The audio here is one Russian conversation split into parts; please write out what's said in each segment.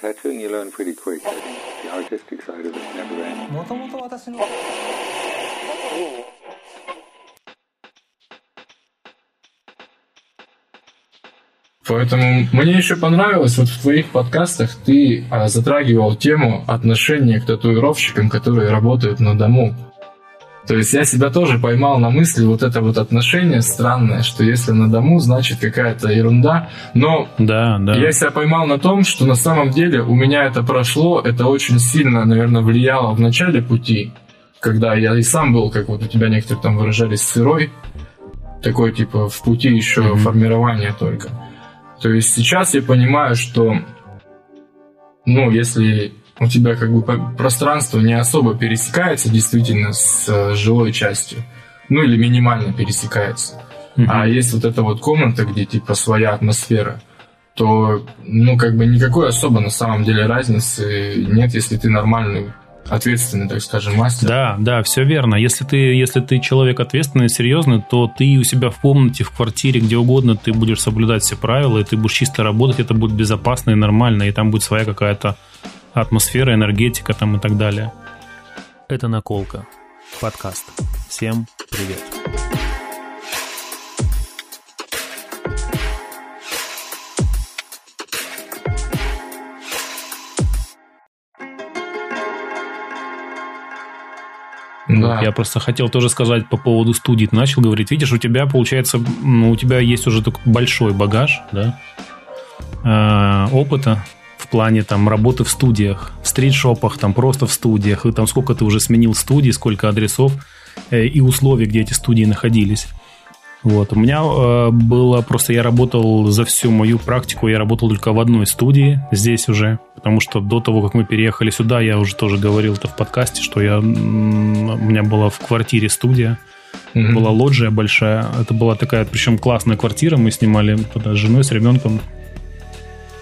Tattooing you learn pretty quick. I think the artistic side of it never ends. もともと私の Поэтому мне еще понравилось, вот в твоих подкастах ты а, затрагивал тему отношения к татуировщикам, которые работают на дому. То есть я себя тоже поймал на мысли вот это вот отношение странное, что если на дому, значит какая-то ерунда. Но Да, да. я себя поймал на том, что на самом деле у меня это прошло, это очень сильно, наверное, влияло в начале пути, когда я и сам был, как вот у тебя некоторые там выражались, сырой, такой типа в пути еще Мгм. формирования только. То есть сейчас я понимаю, что, ну, если у тебя как бы пространство не особо пересекается действительно с э, жилой частью, ну или минимально пересекается, Мгм. а есть вот эта вот комната, где типа своя атмосфера, то, ну, как бы никакой особо на самом деле разницы нет, если ты нормальный, ответственный, так скажем, мастер. Да, да, все верно. Если ты, если ты человек ответственный, серьезный, то ты у себя в комнате, в квартире, где угодно, ты будешь соблюдать все правила, и ты будешь чисто работать, это будет безопасно и нормально, и там будет своя какая-то атмосфера, энергетика там и так далее. Это «Наколка». Подкаст. Всем привет. Да. Я просто хотел тоже сказать по поводу студий. Ты начал говорить, видишь, у тебя получается, ну, у тебя есть уже такой большой багаж, да, э, опыта плане там работы в студиях, в стрит-шопах, там просто в студиях, и там сколько ты уже сменил студий, сколько адресов э, и условий, где эти студии находились. Вот. У меня э, было просто, я работал за всю мою практику, я работал только в одной студии здесь уже, потому что до того, как мы переехали сюда, я уже тоже говорил это в подкасте, что я, у меня была в квартире студия, Мгм. была лоджия большая, это была такая, причем классная квартира, мы снимали туда с женой, с ребенком.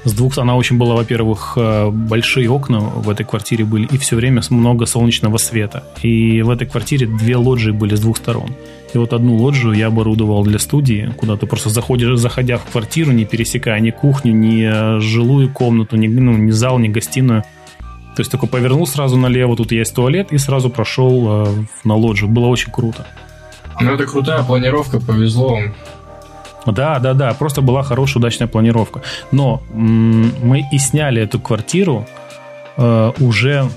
С двух, она очень была, во-первых, э, большие окна в этой квартире были, и все время много солнечного света. И в этой квартире две лоджии были с двух сторон. И вот одну лоджию я оборудовал для студии, куда ты просто заходишь, заходя в квартиру, не пересекая ни кухню, ни э, жилую комнату, ни, ну, ни зал, ни гостиную. То есть только повернул сразу налево, тут есть туалет, и сразу прошел э, на лоджию. Было очень круто. Ну, это крутая планировка, повезло. Да, да, да, просто была хорошая удачная планировка. Но м, мы и сняли эту квартиру э, уже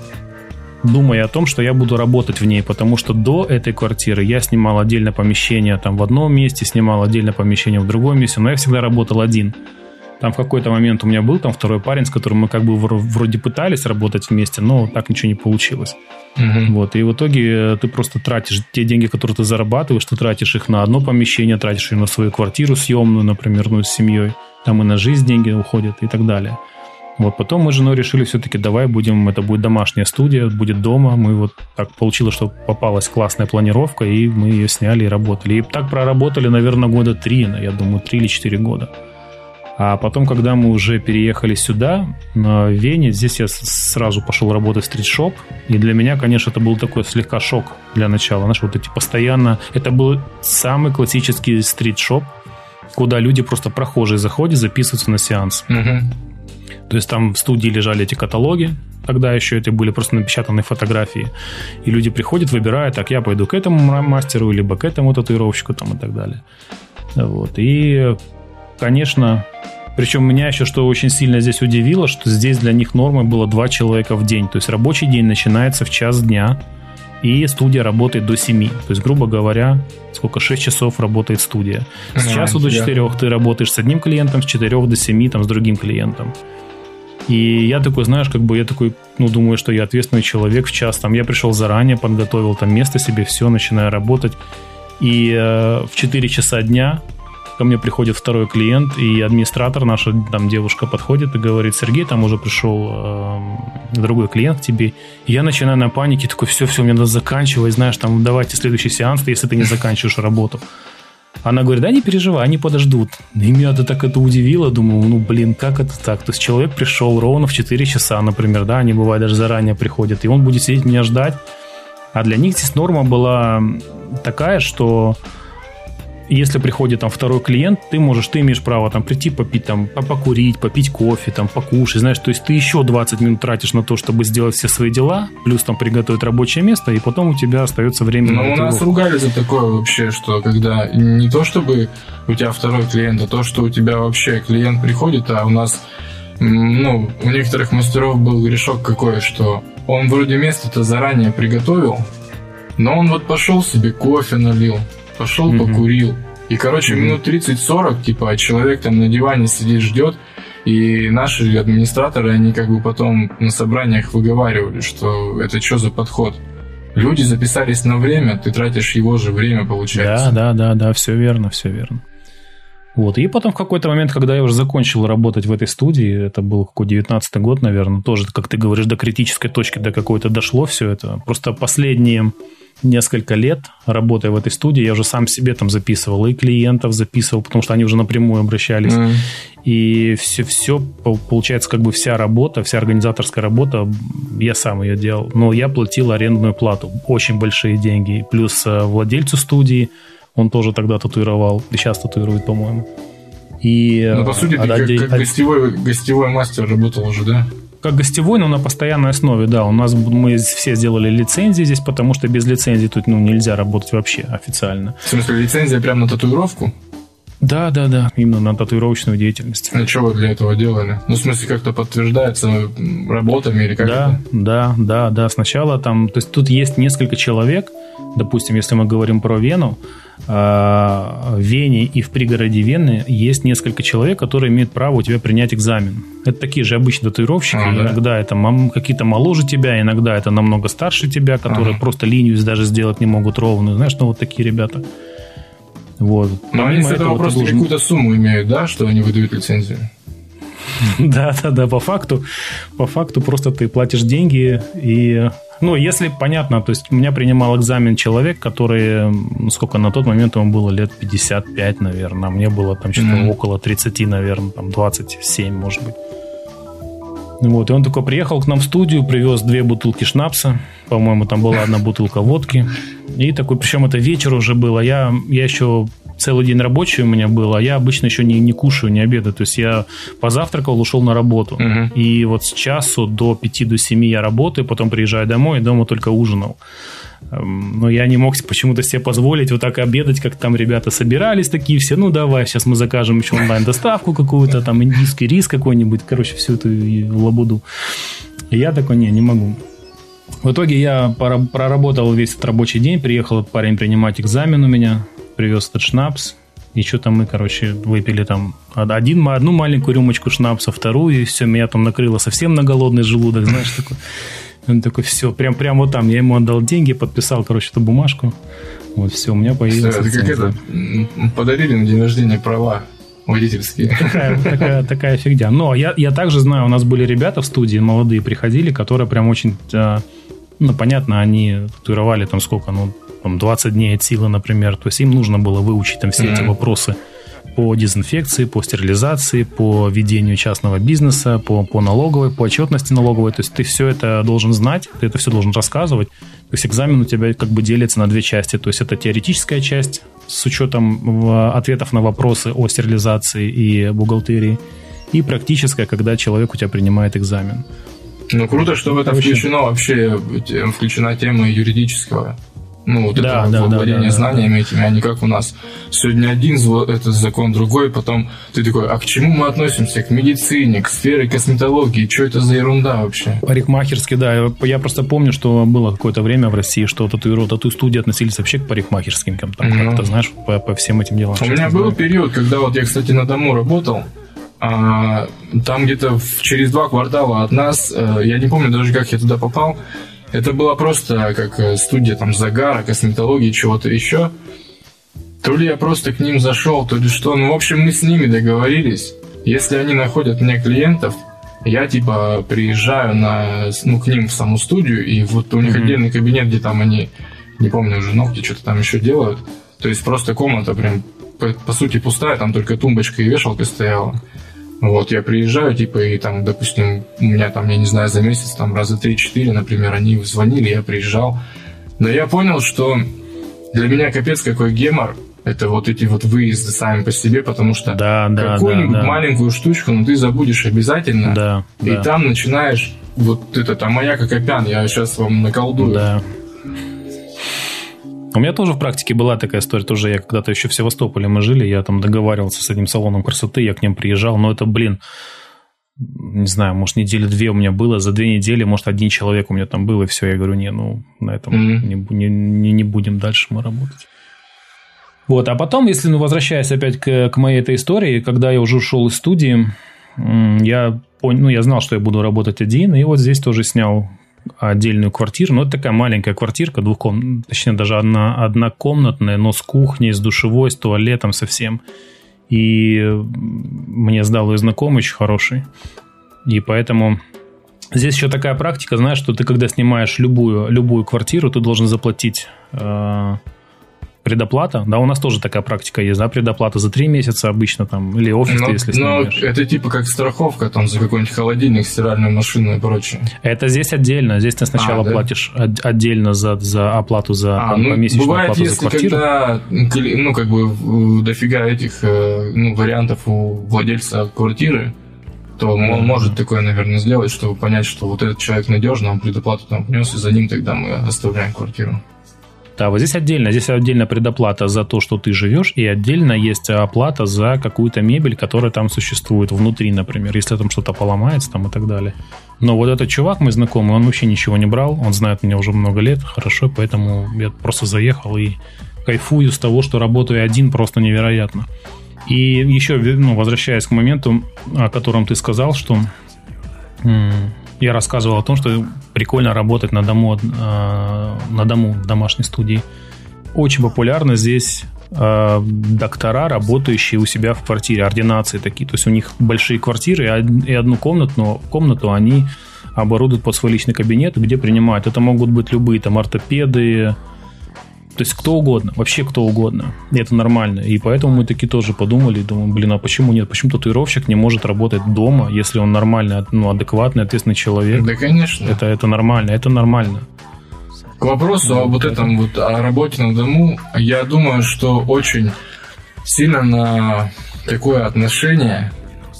думая о том, что я буду работать в ней, потому что до этой квартиры я снимал отдельное помещение там в одном месте, снимал отдельное помещение в другом месте, но я всегда работал один. Там в какой-то момент у меня был там второй парень, с которым мы как бы вро- вроде пытались работать вместе, но так ничего не получилось. Мгм. Вот, и в итоге э, ты просто тратишь те деньги, которые ты зарабатываешь, ты тратишь их на одно помещение, тратишь их на свою квартиру съемную, например, ну, с семьей, там и на жизнь деньги уходят и так далее. Вот потом мы с женой решили все-таки, давай будем, это будет домашняя студия, будет дома. Мы вот так получилось, что попалась классная планировка, и мы ее сняли и работали. И так проработали, наверное, года три, я думаю, три или четыре года. А потом, когда мы уже переехали сюда, на Вене, здесь я сразу пошел работать в стрит-шоп. И для меня, конечно, это был такой слегка шок для начала. Знаешь, вот эти постоянно... Это был самый классический стрит-шоп, куда люди просто прохожие заходят, записываются на сеанс. Мгм. То есть там в студии лежали эти каталоги, тогда еще это были просто напечатанные фотографии. И люди приходят, выбирают, так, я пойду к этому ма- мастеру, либо к этому татуировщику там и так далее. Вот. И, конечно, причем меня еще что очень сильно здесь удивило, что здесь для них нормой было два человека в день. То есть рабочий день начинается в час дня, и студия работает до 7. То есть, грубо говоря, сколько, 6 часов работает студия. С Ага, часу до я- 4 ты работаешь с одним клиентом, с 4 до 7 там, с другим клиентом. И я такой, знаешь, как бы я такой, ну, думаю, что я ответственный человек в час. Там я пришел заранее, подготовил там место себе, все, начинаю работать. И э, в 4 часа дня ко мне приходит второй клиент, и администратор, наша там девушка подходит и говорит, Сергей, там уже пришел э, другой клиент к тебе. И я начинаю на панике, такой, все, все, мне надо заканчивать, знаешь, там, давайте следующий сеанс, если ты не заканчиваешь работу. Она говорит, да не переживай, они подождут. И меня это так это удивило, думаю, ну блин, как это так? То есть человек пришел ровно в 4 часа, например, да, они бывает даже заранее приходят, и он будет сидеть меня ждать. А для них здесь норма была такая, что если приходит там второй клиент, ты можешь, ты имеешь право там прийти попить, там, покурить, попить кофе, там, покушать, знаешь, то есть ты еще 20 минут тратишь на то, чтобы сделать все свои дела, плюс там приготовить рабочее место, и потом у тебя остается время Но на у нас ругали за такое вообще, что когда не то, чтобы у тебя второй клиент, а то, что у тебя вообще клиент приходит, а у нас ну, у некоторых мастеров был грешок какой, что он вроде место-то заранее приготовил, но он вот пошел себе кофе налил, пошел mm-hmm. покурил. И, короче, mm-hmm. минут 30-40, типа, человек там на диване сидит, ждет. И наши администраторы, они как бы потом на собраниях выговаривали, что это что за подход. Люди записались на время, ты тратишь его же время, получается. Да, да, да, да, все верно, все верно. Вот. И потом в какой-то момент, когда я уже закончил работать в этой студии, это был какой 19 год, наверное, тоже, как ты говоришь, до критической точки, до какой-то дошло все это. Просто последние несколько лет, работая в этой студии, я уже сам себе там записывал, и клиентов записывал, потому что они уже напрямую обращались. Mm. И все, все, получается, как бы вся работа, вся организаторская работа, я сам ее делал. Но я платил арендную плату, очень большие деньги. Плюс э, владельцу студии – он тоже тогда татуировал, и сейчас татуирует, по-моему. И, ну, по сути, ты отдель... как, как гостевой, гостевой мастер работал уже, да? Как гостевой, но на постоянной основе, да. У нас мы все сделали лицензии здесь, потому что без лицензии тут ну, нельзя работать вообще официально. В смысле, лицензия прямо на татуировку? Да, да, да, именно на татуировочную деятельность. А что вы для этого делали? Ну, в смысле, как-то подтверждается работами или как Да, это? да, да, да. Сначала там, то есть тут есть несколько человек, допустим, если мы говорим про Вену, а, в Вене и в пригороде Вены есть несколько человек, которые имеют право у тебя принять экзамен. Это такие же обычные татуировщики. А, да? Иногда это какие-то моложе тебя, иногда это намного старше тебя, которые ага. просто линию даже сделать не могут ровную. Знаешь, ну вот такие ребята. Вот. Но они с этого просто должен... какую-то сумму имеют, да, что они выдают лицензию? Да, да, да, по факту, по факту просто ты платишь деньги и ну, если понятно, то есть у меня принимал экзамен человек, который, сколько на тот момент ему было лет 55, наверное, а мне было там что-то mm-hmm. около 30, наверное, там 27, может быть. Вот, и он такой приехал к нам в студию, привез две бутылки шнапса, по-моему, там была одна бутылка водки, и такой, причем это вечер уже было, я, я еще целый день рабочий у меня был, а я обычно еще не, не кушаю, не обедаю. То есть я позавтракал, ушел на работу. Угу. И вот с часу до 5 до 7 я работаю, потом приезжаю домой и дома только ужинал. Эм, но я не мог почему-то себе позволить вот так обедать, как там ребята собирались такие все. Ну, давай, сейчас мы закажем еще онлайн-доставку какую-то, там индийский рис какой-нибудь. Короче, всю эту лабуду. И я такой, не, не могу. В итоге я проработал весь этот рабочий день, приехал парень принимать экзамен у меня, привез этот шнапс, и что-то мы, короче, выпили там один, одну маленькую рюмочку шнапса, вторую, и все, меня там накрыло совсем на голодный желудок, знаешь, такой. Он такой, все, прям, прям вот там. Я ему отдал деньги, подписал, короче, эту бумажку. Вот, все, у меня появилась Это как это, подарили на день рождения права водительские. Такая, такая, такая фигня. Но я, я также знаю, у нас были ребята в студии, молодые приходили, которые прям очень, а, ну, понятно, они татуировали там сколько, ну, там 20 дней от силы, например. То есть им нужно было выучить там все mm-hmm. эти вопросы по дезинфекции, по стерилизации, по ведению частного бизнеса, по, по налоговой, по отчетности налоговой. То есть ты все это должен знать, ты это все должен рассказывать. То есть экзамен у тебя как бы делится на две части. То есть это теоретическая часть с учетом ответов на вопросы о стерилизации и бухгалтерии, и практическая, когда человек у тебя принимает экзамен. Ну, круто, что в это включено вообще, включена тема юридического ну, вот да, это да, владение да, да, знаниями этими, а не как у нас. Сегодня один этот закон, другой, потом ты такой, а к чему мы относимся? К медицине, к сфере косметологии? Что это за ерунда вообще? Парикмахерский, да. Я просто помню, что было какое-то время в России, что татуировки, тату-студии относились вообще к парикмахерским, там, там ну. как-то, знаешь, по, по всем этим делам. У меня был период, когда вот я, кстати, на дому работал, а, там где-то через два квартала от нас, э, я не помню даже, как я туда попал, это была просто как э, студия там загара, косметологии, чего-то еще. То ли я просто к ним зашел, то ли что. Ну, в общем, мы с ними договорились. Если они находят мне клиентов, я типа приезжаю на, ну, к ним в саму студию, и вот у них mm-hmm. отдельный кабинет, где там они, не помню уже, ногти что-то там еще делают. То есть просто комната прям, по, по сути, пустая, там только тумбочка и вешалка стояла. Вот, я приезжаю, типа, и там, допустим, у меня там, я не знаю, за месяц, там, раза 3-4, например, они звонили, я приезжал. Но я понял, что для меня капец какой гемор это вот эти вот выезды сами по себе, потому что да, да, какую-нибудь да, да. маленькую штучку, ну, ты забудешь обязательно. Да, и да. там начинаешь вот это, там моя Кокопян, я сейчас вам наколдую. Да. У меня тоже в практике была такая история, тоже я когда-то еще в Севастополе мы жили, я там договаривался с этим салоном красоты, я к ним приезжал, но это, блин, не знаю, может, недели две у меня было, за две недели, может, один человек у меня там был, и все, я говорю, не, ну, на этом Мгм. не, не, не, будем дальше мы работать. Вот, а потом, если, ну, возвращаясь опять к, к моей этой истории, когда я уже ушел из студии, я понял, ну, я знал, что я буду работать один, и вот здесь тоже снял отдельную квартиру, но это такая маленькая квартирка, двухком, точнее, даже одна, однокомнатная, но с кухней, с душевой, с туалетом совсем. И мне сдал ее знакомый очень хороший. И поэтому здесь еще такая практика, знаешь, что ты когда снимаешь любую, любую квартиру, ты должен заплатить э, предоплата. Да, у нас тоже такая практика есть, да, предоплата за три месяца обычно там, или офис, Ну, если ну, это типа как страховка там за какой-нибудь холодильник, стиральную машину и прочее. Это здесь отдельно. Здесь ты сначала А, да? платишь от- отдельно за, за оплату за А, там, ну, помесячную бывает, оплату за если квартиру. когда, ну, как бы, дофига этих э, ну, вариантов у владельца квартиры, то он может такое, наверное, сделать, чтобы понять, что вот этот человек надежный, он предоплату там внес, и за ним тогда мы оставляем квартиру. Да, вот здесь отдельно. Здесь отдельно предоплата за то, что ты живешь, и отдельно есть оплата за какую-то мебель, которая там существует внутри, например, если там что-то поломается там и так далее. Но вот этот чувак, мой знакомый, он вообще ничего не брал, он знает меня уже много лет, хорошо, поэтому я просто заехал и кайфую с того, что работаю один просто невероятно. И еще, ну, возвращаясь к моменту, о котором ты сказал, что я рассказывал о том, что прикольно работать на дому, э, на дому в домашней студии. Очень популярно здесь э, доктора, работающие у себя в квартире, ординации такие. То есть у них большие квартиры, и од- и одну комнату, комнату они оборудуют под свой личный кабинет, где принимают. Это могут быть любые там ортопеды, то есть кто угодно, вообще кто угодно. И это нормально. И поэтому мы таки тоже подумали, думаем, блин, а почему нет? Почему татуировщик не может работать дома, если он нормальный, ну, адекватный, ответственный человек? Да, конечно. Это, это нормально, это нормально. К вопросу об вот этом вот о работе на дому, я думаю, что очень сильно на такое отношение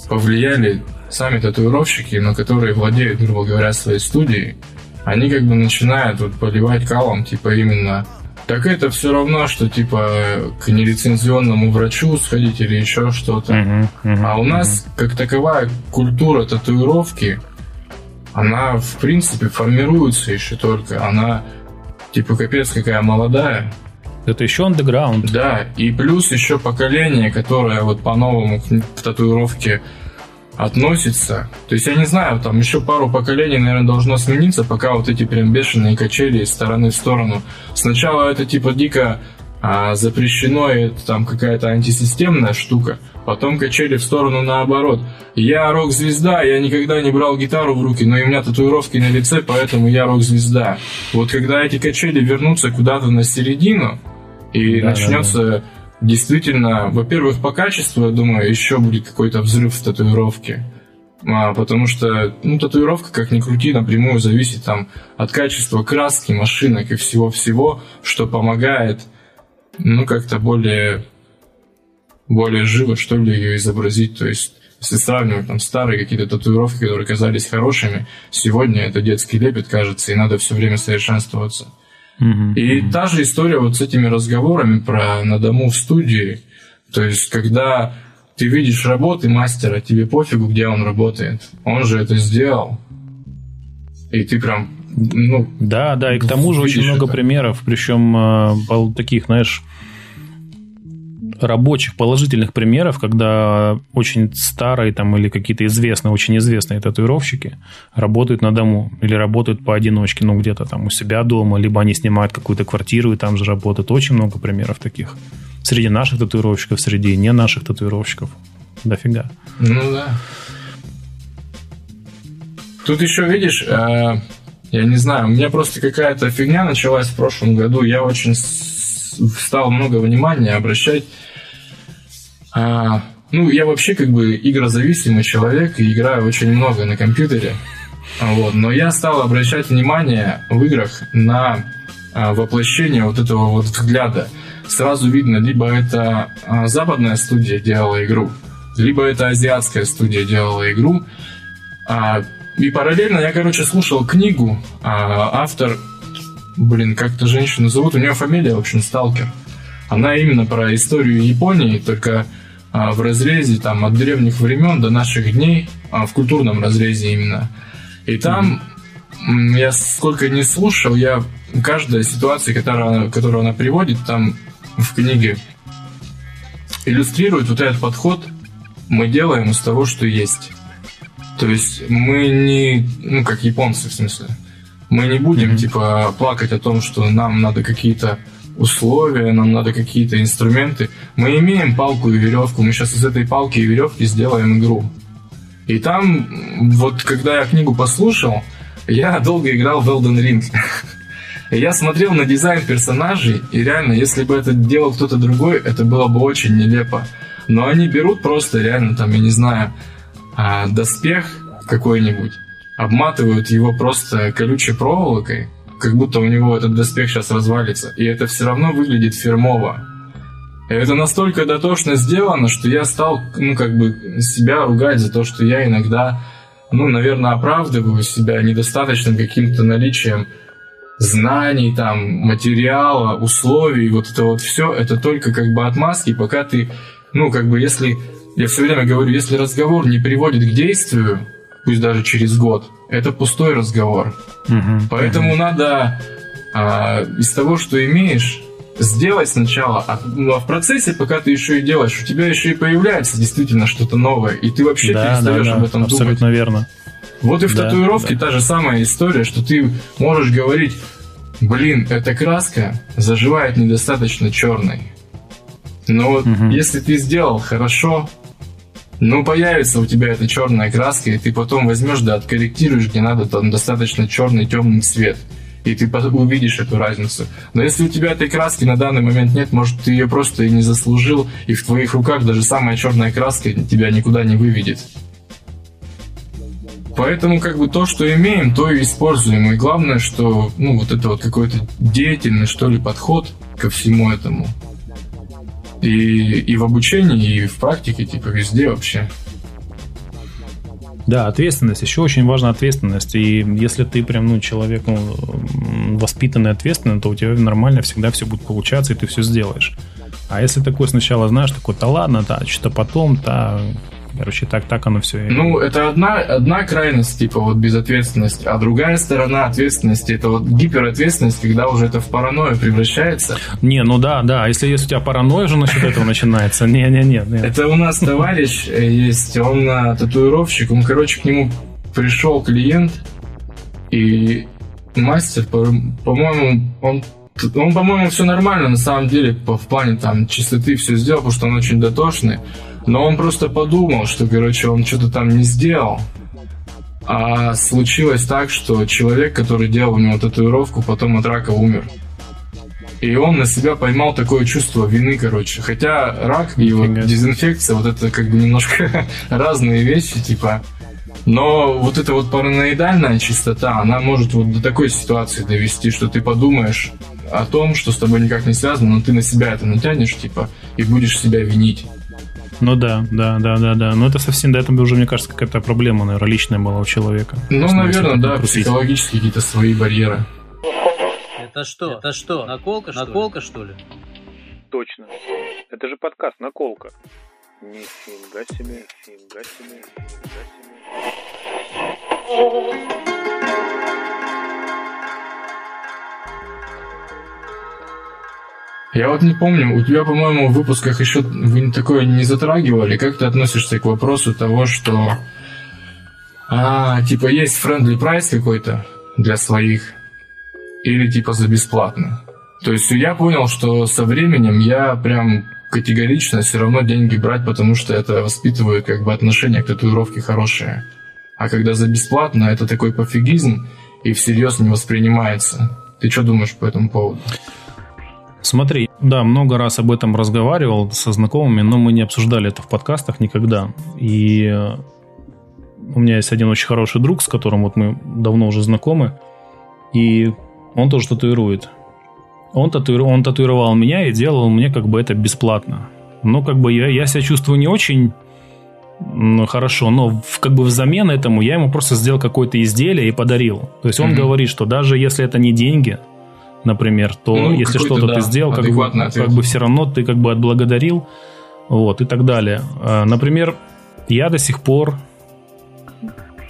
повлияли сами татуировщики, но которые владеют, грубо говоря, своей студией. Они как бы начинают вот поливать калом, типа именно так это все равно, что типа к нелицензионному врачу сходить или еще что-то. Мгм, мгм, А у нас, как таковая культура татуировки, она, в принципе, формируется еще только. Она, типа, капец какая молодая. Это еще андеграунд. Да, и плюс еще поколение, которое вот по-новому к татуировке относится. То есть, я не знаю, там еще пару поколений, наверное, должно смениться, пока вот эти прям бешеные качели из стороны в сторону. Сначала это типа дико а, запрещено, и это там какая-то антисистемная штука. Потом качели в сторону наоборот. Я рок-звезда, я никогда не брал гитару в руки, но и у меня татуировки на лице, поэтому я рок-звезда. Вот когда эти качели вернутся куда-то на середину, и Да, начнется действительно, во-первых, по качеству, я думаю, еще будет какой-то взрыв в татуировке. А, потому что, ну, татуировка, как ни крути, напрямую зависит там от качества краски, машинок и всего-всего, что помогает, ну, как-то более, более живо, что ли, ее изобразить. То есть, если сравнивать там старые какие-то татуировки, которые казались хорошими, сегодня это детский лепет, кажется, и надо все время совершенствоваться. Мгм. И та же история вот с этими разговорами про на дому в студии. То есть, когда ты видишь работы мастера, тебе пофигу, где он работает. Он же это сделал. И ты прям, ну, Да, да, и к тому же очень много это. примеров, причем э, таких, знаешь, рабочих положительных примеров, когда очень старые там или какие-то известные, очень известные татуировщики работают на дому или работают поодиночке, ну где-то там у себя дома, либо они снимают какую-то квартиру и там же работают. Очень много примеров таких. Среди наших татуировщиков, среди не наших татуировщиков. Дофига. ну да. Тут еще, видишь, э, я не знаю, у меня просто какая-то фигня началась в прошлом году. Я очень стал много внимания обращать. А, ну, я вообще как бы игрозависимый человек и играю очень много на компьютере. А, Вот, но я стал обращать внимание в играх на а, воплощение вот этого вот взгляда. сразу видно, либо это а, западная студия делала игру, либо это азиатская студия делала игру. И параллельно я, короче, слушал книгу. Автор, блин, как-то женщину зовут, у нее фамилия, в общем, Сталкер. Она именно про историю Японии, только в разрезе там от древних времен до наших дней, а, в культурном разрезе именно. И там mm-hmm. я сколько не слушал, я каждая ситуация, которую, которую она приводит там в книге, иллюстрирует вот этот подход. Мы делаем из того, что есть. То есть мы не, ну как японцы в смысле, мы не будем mm-hmm. типа плакать о том, что нам надо какие-то условия, нам надо какие-то инструменты. Мы имеем палку и веревку, мы сейчас из этой палки и веревки сделаем игру. И там, вот когда я книгу послушал, я долго играл в Elden Ring. Я смотрел на дизайн персонажей, и реально, если бы это делал кто-то другой, это было бы очень нелепо. Но они берут просто реально, там, я не знаю, а, доспех какой-нибудь, обматывают его просто колючей проволокой, как будто у него этот доспех сейчас развалится, и это все равно выглядит фирмово. И это настолько дотошно сделано, что я стал, ну, как бы, себя ругать за то, что я иногда, ну, наверное, оправдываю себя недостаточным каким-то наличием знаний, там, материала, условий, вот это вот все, это только как бы отмазки, пока ты, ну, как бы, если, я все время говорю, если разговор не приводит к действию, пусть даже через год, это пустой разговор. Угу, Поэтому угу. надо а, из того, что имеешь, сделать сначала, а, ну, а в процессе, пока ты еще и делаешь, у тебя еще и появляется действительно что-то новое, и ты вообще да, перестаешь да, да, об этом абсолютно думать. верно. Вот и в да, татуировке да. та же самая история, что ты можешь говорить, блин, эта краска заживает недостаточно черной. Но вот угу. если ты сделал хорошо, ну, появится у тебя эта черная краска, и ты потом возьмешь, да, откорректируешь, где надо, там достаточно черный, темный цвет. И ты увидишь эту разницу. Но если у тебя этой краски на данный момент нет, может, ты ее просто и не заслужил, и в твоих руках даже самая черная краска тебя никуда не выведет. Поэтому как бы то, что имеем, то и используем. И главное, что ну вот это вот какой-то деятельный, что ли, подход ко всему этому. И, и в обучении, и в практике, типа везде вообще. Да, ответственность. Еще очень важна ответственность. И если ты прям, ну, человек, ну, воспитанный, ответственный, то у тебя нормально всегда все будет получаться, и ты все сделаешь. А если такой сначала знаешь, такой, да ладно, да, что-то потом, да, Короче, так, так оно все. Ну, это одна, одна крайность, типа, вот безответственность, а другая сторона ответственности, это вот гиперответственность, когда уже это в паранойю превращается. Не, ну да, да, если, если у тебя паранойя уже насчет этого начинается, не-не-не. Это у нас товарищ э, есть, он татуировщик, он, короче, к нему пришел клиент, и мастер, по-моему, он он, по-моему, все нормально на самом деле в плане там чистоты все сделал, потому что он очень дотошный. Но он просто подумал, что, короче, он что-то там не сделал. А случилось так, что человек, который делал у него татуировку, потом от рака умер. И он на себя поймал такое чувство вины, короче. Хотя рак и вот дезинфекция, вот это как бы немножко разные вещи, типа. Но вот эта вот параноидальная чистота, она может вот до такой ситуации довести, что ты подумаешь о том, что с тобой никак не связано, но ты на себя это натянешь, типа, и будешь себя винить. Ну да, да, да, да, да. Но это совсем, да, это уже, мне кажется, какая-то проблема, наверное, личная была у человека. Ну, наверное, да, психологические какие-то свои барьеры. Это что? Это что? Наколка, что Наколка, ли? что ли? Точно. Это же подкаст «Наколка». Нифига себе, нифига себе, нифига себе. Я вот не помню, у тебя, по-моему, в выпусках еще вы такое не затрагивали. Как ты относишься к вопросу того, что а, типа есть friendly прайс какой-то для своих или типа за бесплатно? То есть я понял, что со временем я прям категорично все равно деньги брать, потому что это воспитывает как бы отношение к татуировке хорошее. А когда за бесплатно, это такой пофигизм и всерьез не воспринимается. Ты что думаешь по этому поводу? Смотри, да, много раз об этом разговаривал со знакомыми, но мы не обсуждали это в подкастах никогда. И э, у меня есть один очень хороший друг, с которым вот мы давно уже знакомы, и он тоже татуирует. Он, татуиру, он татуировал меня и делал мне как бы это бесплатно. Ну, как бы я, я себя чувствую не очень ну, хорошо, но в, как бы взамен этому я ему просто сделал какое-то изделие и подарил. То есть он mm-hmm. говорит, что даже если это не деньги, например, то ну, если что-то да, ты сделал, как бы, как бы все равно ты как бы отблагодарил, вот, и так далее. А, например, я до сих пор,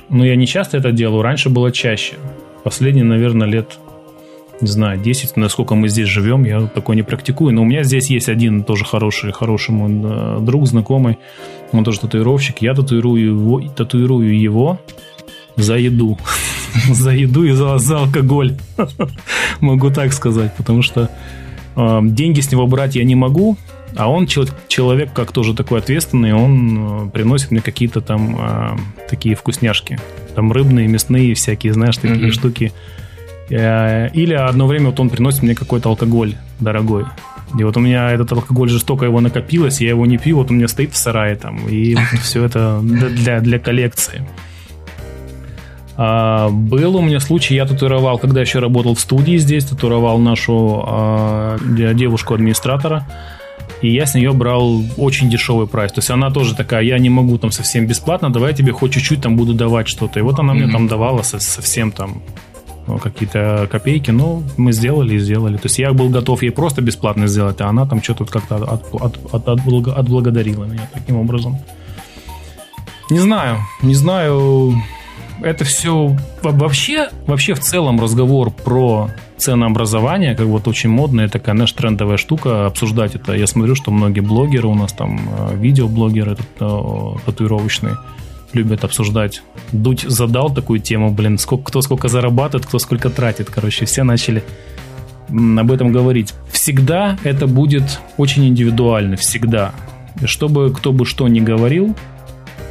ну, я не часто это делаю, раньше было чаще. Последние, наверное, лет не знаю, 10, насколько мы здесь живем, я такое не практикую. Но у меня здесь есть один тоже хороший, хороший мой друг, знакомый, он тоже татуировщик. Я татуирую его, татуирую его за еду. за еду и за, за алкоголь. могу так сказать, потому что э, деньги с него брать я не могу, а он человек, как тоже такой ответственный, он э, приносит мне какие-то там э, такие вкусняшки. Там рыбные, мясные, всякие, знаешь, такие mm-hmm. штуки. Э, или одно время вот он приносит мне какой-то алкоголь дорогой. И вот у меня этот алкоголь жестоко его накопилось, я его не пью, вот у меня стоит в сарае там, и вот все это для, для коллекции. А, был у меня случай, я татуировал, когда еще работал в студии здесь, татуировал нашу а, девушку-администратора, и я с нее брал очень дешевый прайс. То есть она тоже такая, я не могу там совсем бесплатно, давай я тебе хоть чуть-чуть там буду давать что-то. И вот она mm-hmm. мне там давала совсем там ну, какие-то копейки, но мы сделали и сделали. То есть я был готов ей просто бесплатно сделать, а она там что-то как-то от, от, от, от, отблагодарила меня таким образом. Не знаю, не знаю. Это все вообще, вообще в целом разговор про ценообразование, как вот очень модная такая наша трендовая штука, обсуждать это. Я смотрю, что многие блогеры у нас там, э, видеоблогеры э, татуировочные, любят обсуждать. Дудь задал такую тему, блин, сколько, кто сколько зарабатывает, кто сколько тратит. Короче, все начали об этом говорить. Всегда это будет очень индивидуально, всегда. Чтобы кто бы что ни говорил,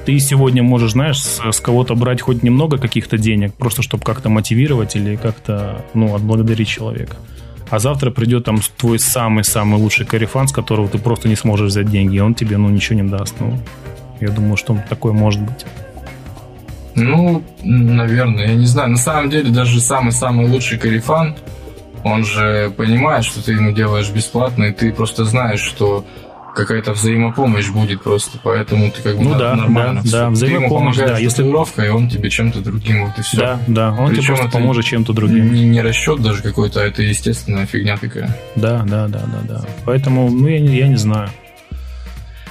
ты сегодня можешь, знаешь, с, с кого-то брать хоть немного каких-то денег, просто чтобы как-то мотивировать или как-то, ну, отблагодарить человека. А завтра придет там твой самый-самый лучший карифан, с которого ты просто не сможешь взять деньги, и он тебе, ну, ничего не даст. Ну, я думаю, что такое может быть. Ну, наверное, я не знаю. На самом деле, даже самый-самый лучший карифан, он же понимает, что ты ему делаешь бесплатно, и ты просто знаешь, что какая-то взаимопомощь будет просто, поэтому ты как бы ну, да, нормально. Да, да, взаимопомощь, да. Если и он тебе чем-то другим, вот и все. Да, да, он Причем тебе просто поможет чем-то другим. Не, не расчет даже какой-то, а это естественная фигня такая. Да, да, да, да, да. Поэтому, ну, я, я не знаю.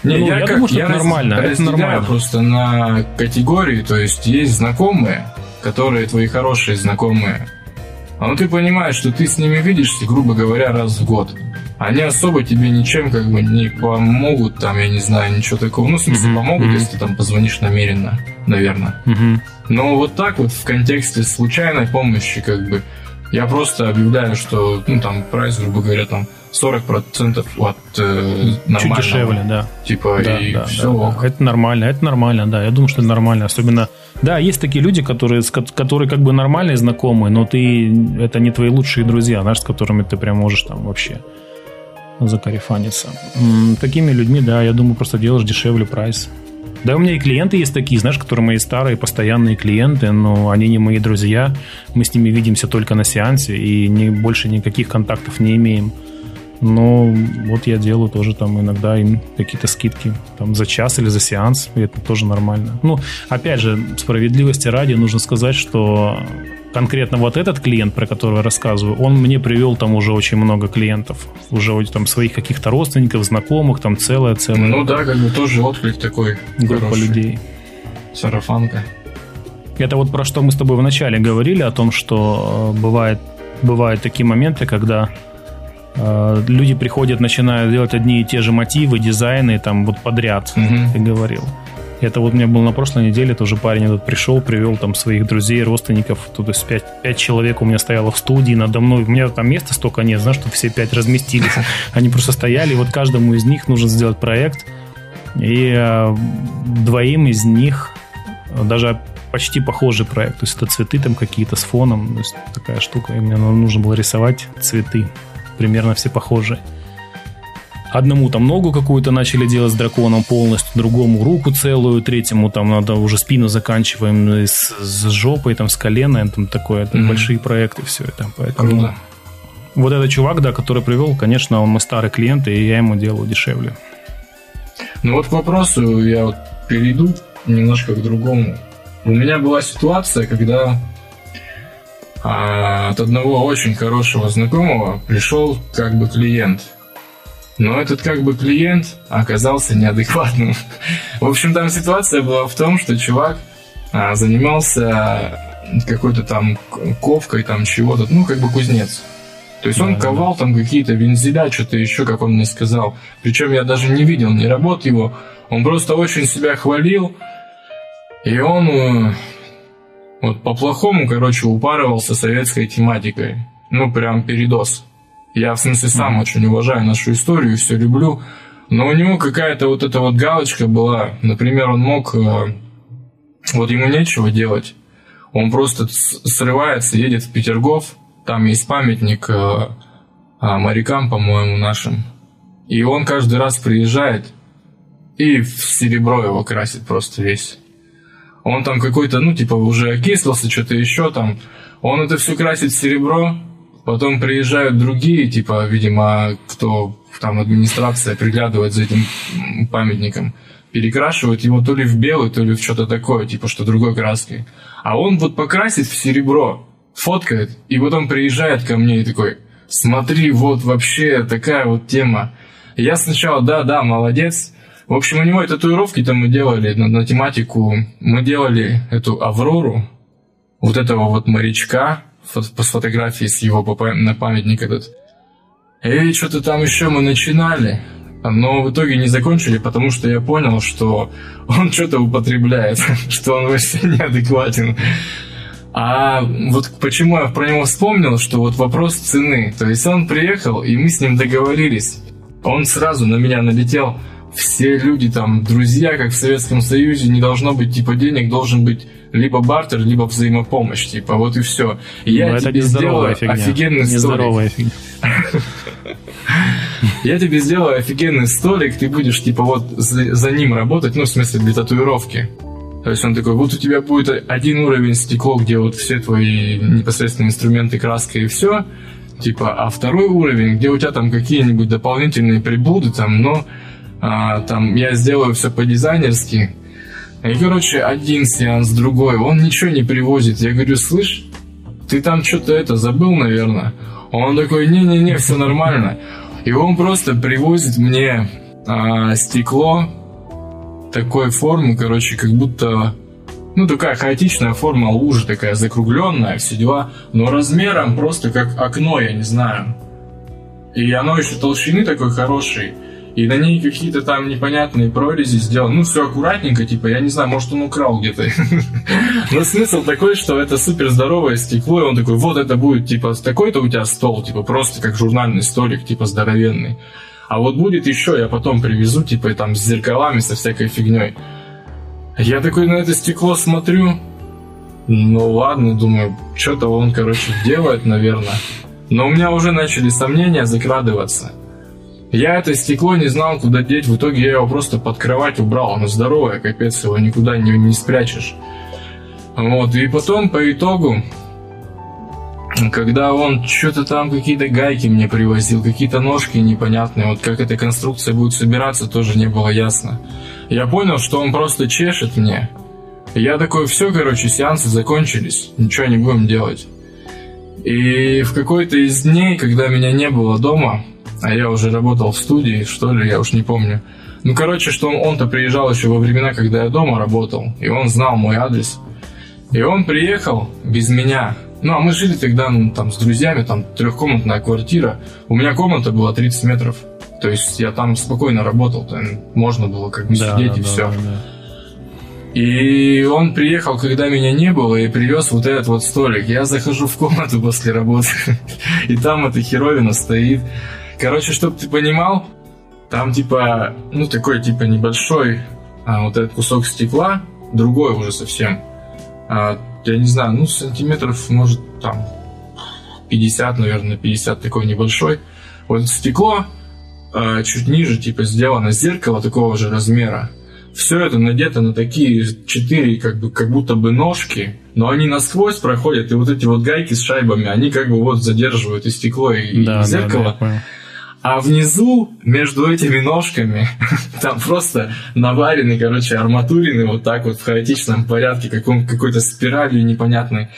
Не, ну, я, я как, думаю, что я это нормально. Это нормально. просто на категории, то есть есть знакомые, которые твои хорошие знакомые. А ну ты понимаешь, что ты с ними видишься, грубо говоря, раз в год. Они особо тебе ничем как бы не помогут, там, я не знаю, ничего такого. Ну, в смысле, mm-hmm. помогут, mm-hmm. если ты там позвонишь намеренно, наверное. Mm-hmm. Но вот так вот в контексте случайной помощи, как бы, я просто объявляю, что, ну, там, прайс, грубо говоря, там, 40% от э, нормального. Чуть дешевле, да. Типа, да, и да, все. Да, да. Это нормально, это нормально, да. Я думаю, что это нормально. Особенно, да, есть такие люди, которые, которые как бы нормальные знакомые, но ты, это не твои лучшие друзья, знаешь, с которыми ты прям можешь там вообще закарифаниться. Такими людьми, да, я думаю, просто делаешь дешевле прайс. Да, у меня и клиенты есть такие, знаешь, которые мои старые постоянные клиенты, но они не мои друзья. Мы с ними видимся только на сеансе и не, больше никаких контактов не имеем. Но вот я делаю тоже там иногда им какие-то скидки там за час или за сеанс, и это тоже нормально. Ну, опять же, справедливости ради нужно сказать, что конкретно вот этот клиент, про которого я рассказываю, он мне привел там уже очень много клиентов, уже там своих каких-то родственников, знакомых, там целая целая. Ну да, как бы тоже отклик такой. Группа хороший. людей. Сарафанка. Это вот про что мы с тобой вначале говорили, о том, что э, бывает, бывают такие моменты, когда Э, люди приходят, начинают делать одни и те же мотивы, дизайны, там вот подряд, угу. ты говорил. Это вот у меня был на прошлой неделе, тоже парень этот пришел, привел там своих друзей, родственников, то есть пять, пять человек у меня стояло в студии надо мной, у меня там места столько нет, знаешь, чтобы все пять разместились. Они просто стояли, и вот каждому из них нужно сделать проект, и э, двоим из них даже почти похожий проект, то есть это цветы там какие-то с фоном, то есть такая штука, и мне нужно было рисовать цветы примерно все похожи. Одному там ногу какую-то начали делать с драконом полностью, другому руку целую, третьему там надо уже спину заканчиваем с, с жопой, там с коленом, там такое, это mm-hmm. большие проекты, все это. Поэтому... Круто. вот этот чувак, да, который привел, конечно, он мой старый клиент, и я ему делаю дешевле. Ну вот к вопросу я вот перейду немножко к другому. У меня была ситуация, когда а, от одного очень хорошего знакомого пришел как бы клиент. Но этот как бы клиент оказался неадекватным. В общем, там ситуация была в том, что чувак а, занимался какой-то там ковкой, там чего-то, ну, как бы кузнец. То есть он ковал там какие-то вензеля, что-то еще, как он мне сказал. Причем я даже не видел ни работ его. Он просто очень себя хвалил. И он э, вот по-плохому, короче, упарывался советской тематикой. Ну, прям передос. Я, в смысле, сам mm-hmm. очень уважаю нашу историю, все люблю. Но у него какая-то вот эта вот галочка была. Например, он мог... Э, вот ему нечего делать. Он просто срывается, едет в Петергоф, там есть памятник э, а, морякам, по-моему, нашим. И он каждый раз приезжает и в серебро его красит просто весь. Он там какой-то, ну, типа, уже окислился, что-то еще там. Он это все красит в серебро, потом приезжают другие, типа, видимо, кто там администрация приглядывает за этим памятником, перекрашивают его то ли в белый, то ли в что-то такое, типа, что другой краской. А он вот покрасит в серебро, фоткает, и потом приезжает ко мне и такой, смотри, вот вообще такая вот тема. Я сначала, да, да, молодец. В общем, у него татуировки-то мы делали на, на тематику. Мы делали эту Аврору, вот этого вот морячка, по фотографии с его на памятник этот. И что-то там еще мы начинали. Но в итоге не закончили, потому что я понял, что он что-то употребляет, что он вообще неадекватен. А вот почему я про него вспомнил, что вот вопрос цены. То есть он приехал, и мы с ним договорились. Он сразу на меня налетел. Все люди там, друзья, как в Советском Союзе, не должно быть типа денег, должен быть либо бартер, либо взаимопомощь, типа, вот и все. И я Но тебе сделаю фигня. офигенный Нездоровая столик. Я тебе сделаю офигенный столик, ты будешь, типа, вот за ним работать, ну, в смысле, для татуировки. То есть он такой, вот у тебя будет один уровень стекло, где вот все твои непосредственные инструменты, краска и все, типа, а второй уровень, где у тебя там какие-нибудь дополнительные приблуды, там, но а, там я сделаю все по-дизайнерски. И, короче, один сеанс, другой, он ничего не привозит. Я говорю, слышь, ты там что-то это забыл, наверное. Он такой, не-не-не, все нормально. И он просто привозит мне а, стекло, такой формы, короче, как будто ну, такая хаотичная форма лужи, такая закругленная, все дела, но размером просто как окно, я не знаю. И оно еще толщины такой хорошей, и на ней какие-то там непонятные прорези сделаны. Ну, все аккуратненько, типа, я не знаю, может, он украл где-то. Но смысл такой, что это супер здоровое стекло, и он такой, вот это будет, типа, такой-то у тебя стол, типа, просто как журнальный столик, типа, здоровенный. А вот будет еще, я потом привезу, типа, там, с зеркалами, со всякой фигней. Я такой на это стекло смотрю, ну ладно, думаю, что-то он, короче, делает, наверное. Но у меня уже начали сомнения закрадываться. Я это стекло не знал, куда деть. В итоге я его просто под кровать убрал. Оно здоровое, капец, его никуда не, не спрячешь. Вот, и потом по итогу когда он что-то там какие-то гайки мне привозил, какие-то ножки непонятные, вот как эта конструкция будет собираться, тоже не было ясно. Я понял, что он просто чешет мне. Я такой, все, короче, сеансы закончились, ничего не будем делать. И в какой-то из дней, когда меня не было дома, а я уже работал в студии, что ли, я уж не помню. Ну, короче, что он, он-то приезжал еще во времена, когда я дома работал, и он знал мой адрес. И он приехал без меня, ну, а мы жили тогда, ну, там, с друзьями, там, трехкомнатная квартира. У меня комната была 30 метров. То есть я там спокойно работал, там можно было как бы да, сидеть да, и да, все. Да. И он приехал, когда меня не было, и привез вот этот вот столик. Я захожу в комнату после работы, и там эта херовина стоит. Короче, чтобы ты понимал, там типа, ну такой типа небольшой а, вот этот кусок стекла, другой уже совсем. А, я не знаю, ну, сантиметров, может, там, 50, наверное, 50 такой небольшой. Вот стекло э, чуть ниже, типа, сделано зеркало такого же размера. все это надето на такие четыре, как бы, как будто бы ножки, но они насквозь проходят, и вот эти вот гайки с шайбами, они как бы вот задерживают и стекло, и, Да, и да, зеркало. да, понял. А внизу, между этими ножками, там просто наварены, короче, арматурины вот так вот в хаотичном порядке, каком, какой-то спиралью непонятной.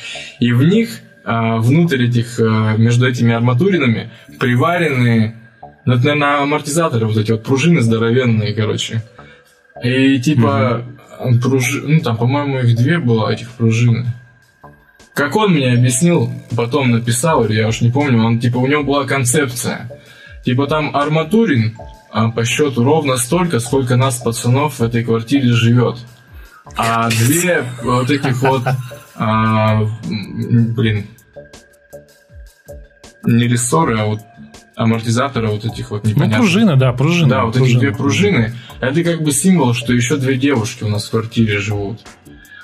И в них, а, внутрь этих, а, между этими арматуринами, приварены, ну, это, наверное, амортизаторы, вот эти вот пружины здоровенные, короче. И типа, пружи- ну там, по-моему, их две было, этих пружины. Как он мне объяснил, потом написал, или я уж не помню, он типа, у него была концепция. Типа там арматурин а, по счету ровно столько, сколько нас, пацанов, в этой квартире живет. А две вот этих вот, а, блин, не рессоры, а вот амортизаторы вот этих вот Ну, непонятных. пружина, да, пружина. Да, вот эти две пружины, это как бы символ, что еще две девушки у нас в квартире живут.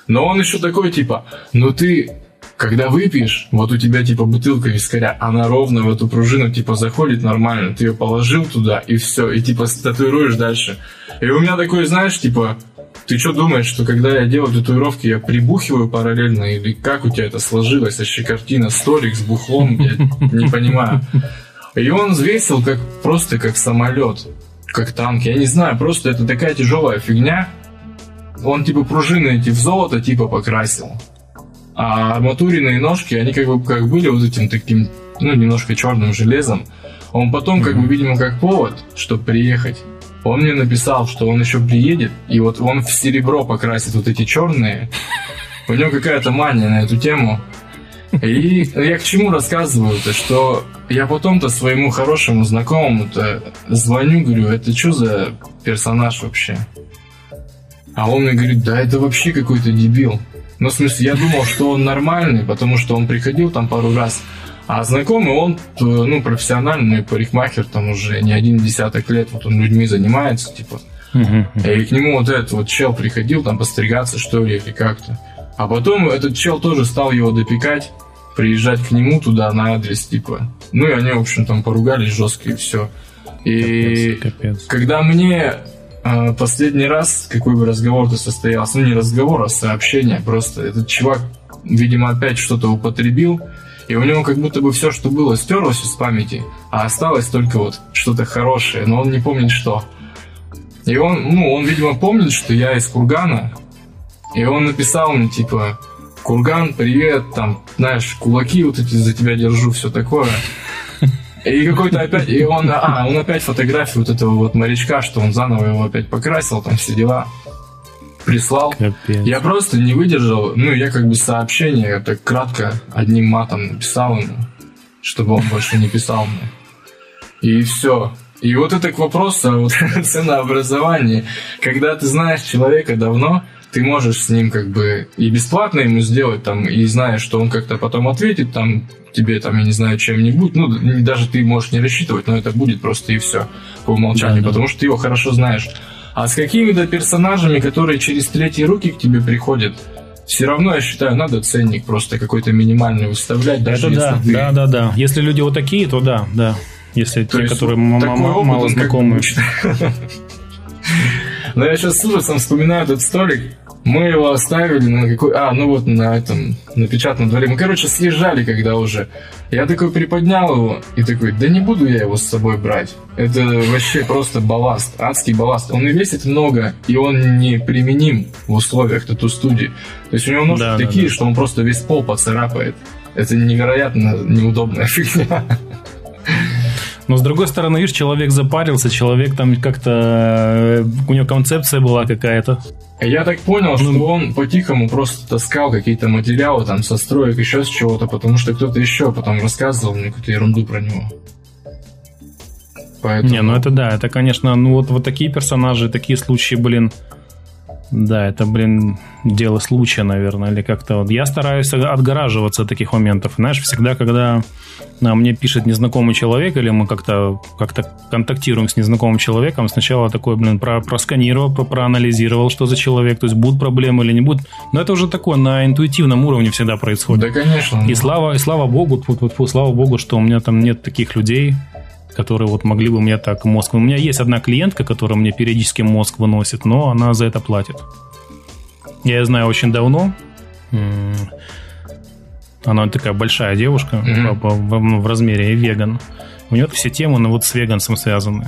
Но он еще такой, типа, ну ты, когда выпьешь, вот у тебя, типа, бутылка вискаря, она ровно в эту пружину, типа, заходит нормально, ты ее положил туда, и все, и, типа, татуируешь дальше. И у меня такой, знаешь, типа, ты что думаешь, что когда я делаю татуировки, я прибухиваю параллельно, или как у тебя это сложилось, вообще картина, столик с бухлом, я не понимаю. И он взвесил как просто как самолет, как танк. Я не знаю, просто это такая тяжелая фигня. Он типа пружины эти в золото типа покрасил. А арматуренные ножки, они как бы как были вот этим таким, ну, немножко черным железом. Он потом, как бы, видимо, как повод, чтобы приехать, он мне написал, что он еще приедет, и вот он в серебро покрасит вот эти черные. У него какая-то мания на эту тему. И я к чему рассказываю-то, что я потом-то своему хорошему знакомому-то звоню, говорю, это что за персонаж вообще? А он мне говорит, да это вообще какой-то дебил. Ну, в смысле, я думал, что он нормальный, потому что он приходил там пару раз. А знакомый он, э, ну, профессиональный парикмахер, там уже не один десяток лет, вот он людьми занимается, типа. И к нему вот этот вот чел приходил там постригаться, что ли, или как-то. А потом этот чел тоже стал его допекать, приезжать к нему туда на адрес, типа. Ну и они, в общем, там поругались жестко и все. И Капец, капец. когда мне последний раз какой бы разговор-то состоялся, ну не разговор, а сообщение, просто этот чувак, видимо, опять что-то употребил, и у него как будто бы все, что было, стерлось из памяти, а осталось только вот что-то хорошее, но он не помнит что. И он, ну, он, видимо, помнит, что я из Кургана, и он написал мне, типа, Курган, привет, там, знаешь, кулаки вот эти за тебя держу, все такое. И какой-то опять, и он, а, он опять фотографию вот этого вот морячка, что он заново его опять покрасил, там все дела, прислал. Капец. Я просто не выдержал, ну, я как бы сообщение так кратко одним матом написал ему, чтобы он больше не писал мне. И все. И вот это к вопросу вот, ценообразовании. Когда ты знаешь человека давно, ты можешь с ним как бы и бесплатно ему сделать там, и знаешь, что он как-то потом ответит там тебе там, я не знаю, чем-нибудь, ну, даже ты можешь не рассчитывать, но это будет просто и все по умолчанию, Да, да. потому что ты его хорошо знаешь. А с какими-то персонажами, которые через третьи руки к тебе приходят, все равно, я считаю, надо ценник просто какой-то минимальный выставлять, даже Это если да, ты... да, да, да. Если люди вот такие, то да, да. Если То те, которые вот мало бы знакомы. Но я сейчас с ужасом вспоминаю этот столик. Мы его оставили на какой... А, ну вот на этом, на печатном дворе. Мы, короче, съезжали, когда уже. Я такой приподнял его и такой, да не буду я его с собой брать. Это вообще просто балласт, адский балласт. Он и весит много, и он не применим в условиях тату-студии. То есть у него ножки Да, да, такие, да. что он просто весь пол поцарапает. Это невероятно неудобная фигня. Но с другой стороны, видишь, человек запарился, человек там как-то... э, У него концепция была какая-то. Я так понял, что он по-тихому просто таскал какие-то материалы там со строек, еще с чего-то, потому что кто-то еще потом рассказывал мне какую-то ерунду про него. Поэтому... Не, ну это да, это, конечно, ну вот, вот такие персонажи, такие случаи, блин, да, это, блин, дело случая, наверное, или как-то вот. Я стараюсь отгораживаться от таких моментов. Знаешь, всегда, когда а, мне пишет незнакомый человек, или мы как-то как контактируем с незнакомым человеком, сначала такой, блин, про, просканировал, про, проанализировал, что за человек, то есть будут проблемы или не будут. Но это уже такое на интуитивном уровне всегда происходит. Да, конечно. И слава, и слава богу, тьфу, тьфу, тьфу, слава богу, что у меня там нет таких людей, которые вот могли бы мне так мозг... У меня есть одна клиентка, которая мне периодически мозг выносит, но она за это платит. Я ее знаю очень давно. Она такая большая девушка mm-hmm. в, в, в размере и веган. У нее все темы ну, вот с веганцем связаны.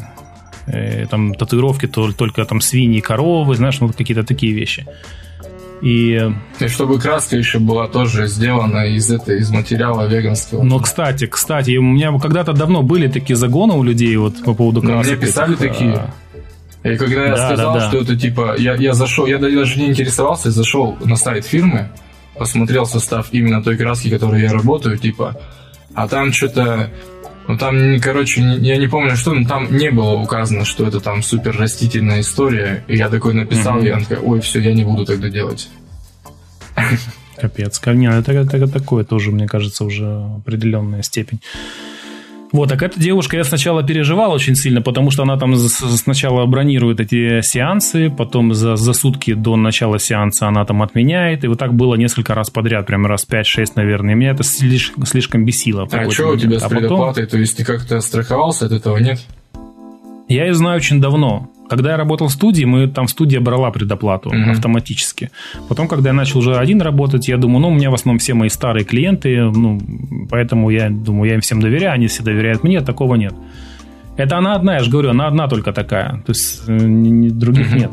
И, э, там татуировки то, только там свиньи, коровы, знаешь, ну, вот какие-то такие вещи. И... И чтобы краска еще была тоже сделана из этой, из материала веганского. Но, кстати, кстати, у меня когда-то давно были такие загоны у людей вот по поводу красок. Но мне писали этих, такие. А... И когда я да, сказал, да, да. что это типа, я, я зашел, я даже не интересовался, я зашел на сайт фирмы, посмотрел состав именно той краски, которой я работаю, типа, а там что-то ну там, короче, я не помню, что, но там не было указано, что это там супер растительная история. И я такой написал, mm-hmm. и он такой, ой, все, я не буду тогда делать. Капец. Не, это, это, это такое тоже, мне кажется, уже определенная степень. Вот, так эта девушка, я сначала переживал очень сильно, потому что она там сначала бронирует эти сеансы, потом за, за сутки до начала сеанса она там отменяет, и вот так было несколько раз подряд, прям раз 5-6, наверное, и меня это слишком, слишком бесило. А что у тебя с предоплатой? А потом... То есть ты как-то страховался от этого, нет? Я ее знаю очень давно. Когда я работал в студии, мы там студия брала предоплату mm-hmm. автоматически. Потом, когда я начал уже один работать, я думаю, ну, у меня в основном все мои старые клиенты, ну, поэтому я думаю, я им всем доверяю, они все доверяют мне, такого нет. Это она одна, я же говорю, она одна только такая. То есть э, других mm-hmm. нет.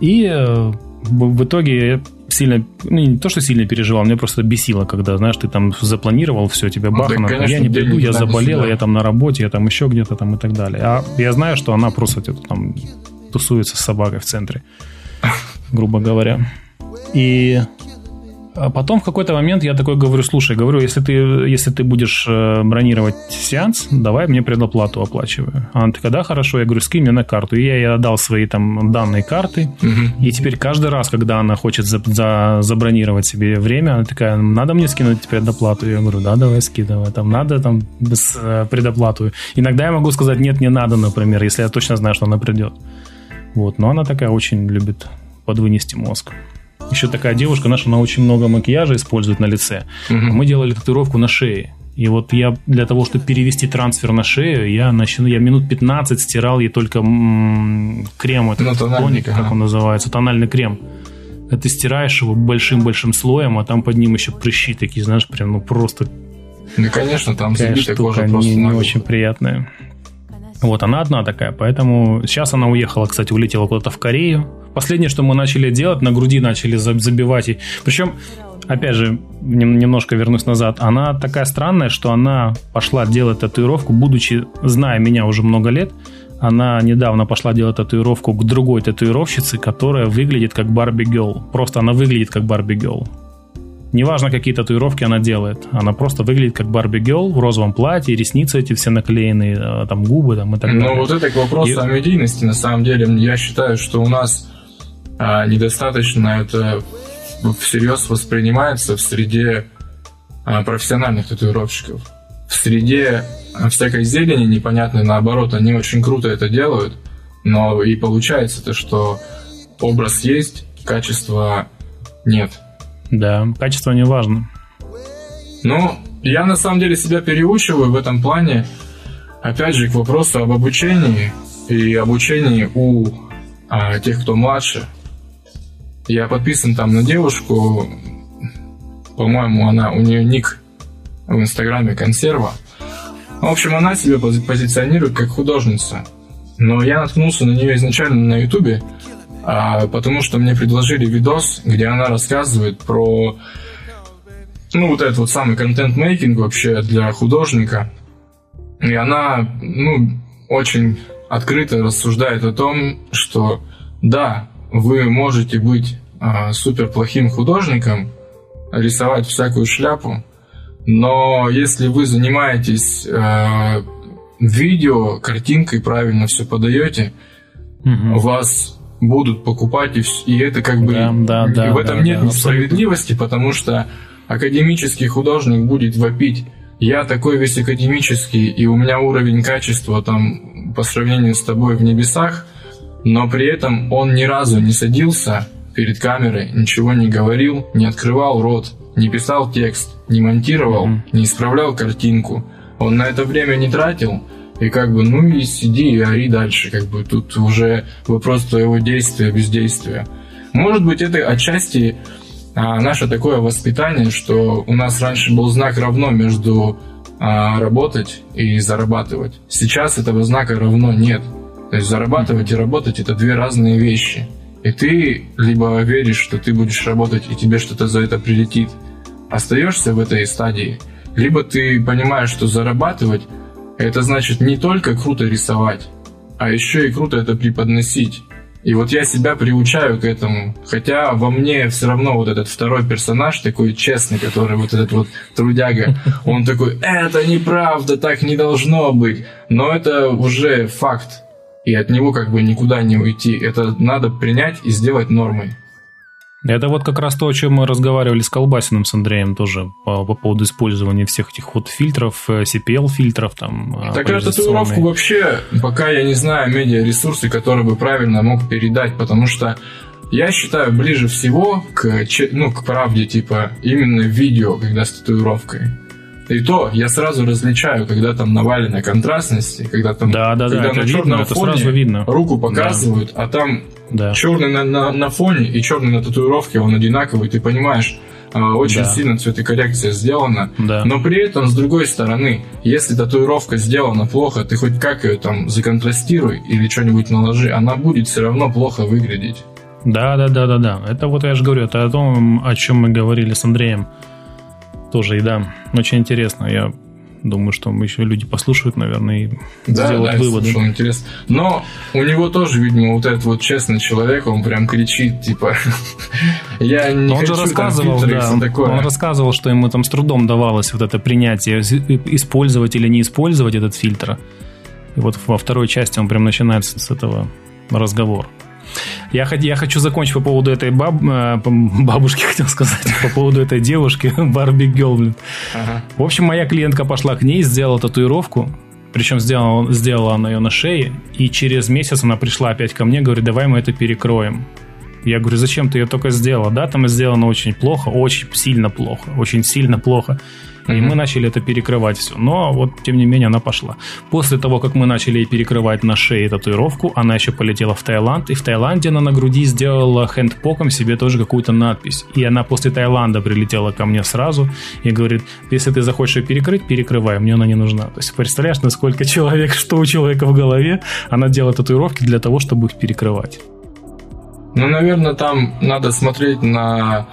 И э, в итоге сильно, ну, не то, что сильно переживал, мне просто бесило, когда, знаешь, ты там запланировал все, тебе бахано, ну, да, я не приду, я заболела, я там на работе, я там еще где-то там и так далее. А я знаю, что она просто где-то там тусуется с собакой в центре, грубо говоря. И а потом в какой-то момент я такой говорю, слушай, говорю, если ты, если ты будешь э, бронировать сеанс, давай мне предоплату оплачиваю. А она такая, да, хорошо. Я говорю, скинь мне на карту. И я ей отдал свои там данные карты. Угу. И теперь каждый раз, когда она хочет за, за, забронировать себе время, она такая, надо мне скинуть предоплату? Я говорю, да, давай скидывай. Там надо там без э, предоплату. Иногда я могу сказать, нет, не надо, например, если я точно знаю, что она придет. Вот, но она такая очень любит подвынести мозг еще такая девушка наша, она очень много макияжа использует на лице. Угу. Мы делали татуировку на шее. И вот я для того, чтобы перевести трансфер на шею, я, начну, я минут 15 стирал ей только м- крем, этот ну, тоник, ага. как он называется, тональный крем. Ты стираешь его большим-большим слоем, а там под ним еще прыщи такие, знаешь, прям ну просто... Ну, конечно, там забитая кожа просто не, не очень приятная. Вот, она одна такая, поэтому сейчас она уехала, кстати, улетела куда-то в Корею. Последнее, что мы начали делать, на груди начали забивать. И... Причем, опять же, немножко вернусь назад, она такая странная, что она пошла делать татуировку, будучи, зная меня уже много лет, она недавно пошла делать татуировку к другой татуировщице, которая выглядит как Барби Гелл. Просто она выглядит как Барби Гелл. Неважно, какие татуировки она делает. Она просто выглядит как Барби Гелл в розовом платье, ресницы эти все наклеенные, э, там губы там, и так далее. Ну, вот это к вопросу И... о медийности, на самом деле, я считаю, что у нас недостаточно это всерьез воспринимается в среде а, профессиональных татуировщиков. В среде а, всякой зелени непонятной, наоборот, они очень круто это делают, но и получается то, что образ есть, качества нет. Да, качество не важно. Ну, я на самом деле себя переучиваю в этом плане. Опять же, к вопросу об обучении и обучении у а, тех, кто младше. Я подписан там на девушку, по-моему, она у нее ник в Инстаграме консерва. В общем, она себя позиционирует как художница. Но я наткнулся на нее изначально на Ютубе, а, потому что мне предложили видос, где она рассказывает про ну, вот этот вот самый контент-мейкинг вообще для художника. И она, ну, очень открыто рассуждает о том, что да, вы можете быть а, супер плохим художником, рисовать всякую шляпу, но если вы занимаетесь а, видео, картинкой правильно все подаете, угу. вас будут покупать, и, и это как бы... Да, да, да, в этом да, нет да, несправедливости, потому что академический художник будет вопить я такой весь академический, и у меня уровень качества там по сравнению с тобой в небесах, но при этом он ни разу не садился перед камерой, ничего не говорил, не открывал рот, не писал текст, не монтировал, mm-hmm. не исправлял картинку. Он на это время не тратил, И как бы, ну и сиди и ори дальше, как бы тут уже вопрос твоего действия, бездействия. Может быть, это отчасти а, наше такое воспитание, что у нас раньше был знак равно между а, работать и зарабатывать. Сейчас этого знака равно нет. То есть зарабатывать и работать это две разные вещи. И ты либо веришь, что ты будешь работать и тебе что-то за это прилетит, остаешься в этой стадии, либо ты понимаешь, что зарабатывать это значит не только круто рисовать, а еще и круто это преподносить. И вот я себя приучаю к этому. Хотя во мне все равно вот этот второй персонаж, такой честный, который вот этот вот трудяга, он такой, это неправда, так не должно быть. Но это уже факт. И от него как бы никуда не уйти. Это надо принять и сделать нормой. Это вот как раз то, о чем мы разговаривали с Колбасиным, с Андреем тоже по, по поводу использования всех этих вот фильтров, э, CPL-фильтров там. Э, так эту татуировку вообще, пока я не знаю медиаресурсы, которые бы правильно мог передать, потому что я считаю ближе всего к, ну, к правде, типа, именно видео, когда с татуировкой. И то я сразу различаю, когда там навалено контрастности, когда там да, да, когда да, на черном видно, фоне сразу видно. руку показывают, да. а там да. черный на, на, на фоне и черный на татуировке, он одинаковый, ты понимаешь, а, очень да. сильно цветокоррекция сделана. Да. Но при этом, с другой стороны, если татуировка сделана плохо, ты хоть как ее там законтрастируй или что-нибудь наложи, она будет все равно плохо выглядеть. Да, да, да, да, да. Это вот я же говорю, это о том, о чем мы говорили с Андреем. Тоже, и да, очень интересно. Я думаю, что мы еще люди послушают, наверное, и да, сделают да, выводы. Да, интересно. Но у него тоже, видимо, вот этот вот честный человек, он прям кричит, типа, я не он хочу же рассказывал, да, такое. Он рассказывал, что ему там с трудом давалось вот это принятие, использовать или не использовать этот фильтр. И вот во второй части он прям начинается с этого разговора. Я, я хочу закончить по поводу этой баб, э, бабушки, хотел сказать, по поводу этой девушки, Барби Ага. В общем, моя клиентка пошла к ней, сделала татуировку, причем сделала, сделала она ее на шее, и через месяц она пришла опять ко мне, говорит, давай мы это перекроем. Я говорю, зачем ты ее только сделала? Да, там сделано очень плохо, очень сильно плохо, очень сильно плохо. И мы начали это перекрывать все. Но вот, тем не менее, она пошла. После того, как мы начали перекрывать на шее татуировку, она еще полетела в Таиланд. И в Таиланде она на груди сделала хендпоком себе тоже какую-то надпись. И она после Таиланда прилетела ко мне сразу и говорит, если ты захочешь ее перекрыть, перекрывай, мне она не нужна. То есть, представляешь, насколько человек, что у человека в голове, она делает татуировки для того, чтобы их перекрывать. Ну, наверное, там надо смотреть на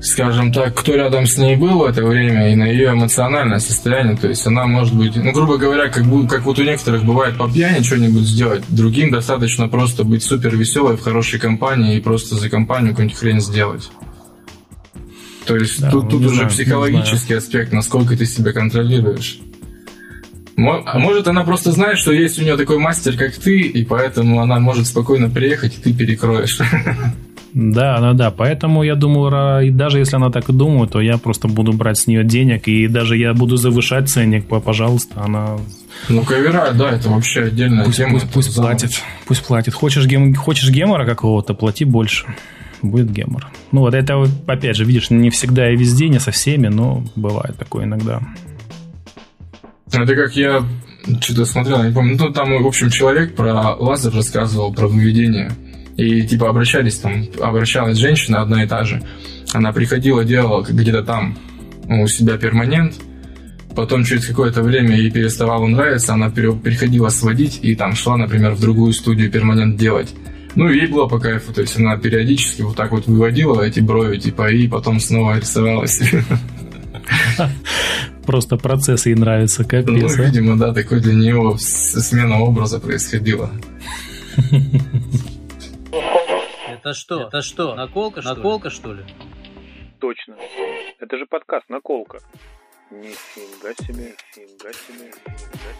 скажем так, кто рядом с ней был в это время и на ее эмоциональное состояние. То есть она может быть, ну, грубо говоря, как, как вот у некоторых бывает по пьяни что-нибудь сделать, другим достаточно просто быть супер веселой в хорошей компании и просто за компанию какую-нибудь хрень сделать. То есть да, тут, тут уже знаю, психологический аспект, насколько ты себя контролируешь. А может, она просто знает, что есть у нее такой мастер, как ты, и поэтому она может спокойно приехать, и ты перекроешь. Да, да, да. Поэтому я думаю, и даже если она так и думает, то я просто буду брать с нее денег, и даже я буду завышать ценник, пожалуйста, она... Ну, кавера, да, это вообще отдельная пусть, тема. Пусть, пусть платит, пусть платит. Хочешь, гем, хочешь гемора какого-то, плати больше. Будет гемор. Ну, вот это, опять же, видишь, не всегда и везде, не со всеми, но бывает такое иногда. Это как я что-то смотрел, не помню. Ну, там, в общем, человек про лазер рассказывал, про выведение. И типа обращались там, обращалась женщина одна и та же. Она приходила, делала где-то там у себя перманент, потом через какое-то время ей переставало нравиться, она переходила сводить и там шла, например, в другую студию перманент делать. Ну, ей было по кайфу, то есть она периодически вот так вот выводила эти брови, типа, и потом снова рисовалась. Просто процесс ей нравится, капец. Ну, видимо, да, такой для нее смена образа происходила. Это что? Это что? Наколка, что Наколка, что ли? Точно. Это же подкаст Наколка. Нифига себе, нифига себе, нифига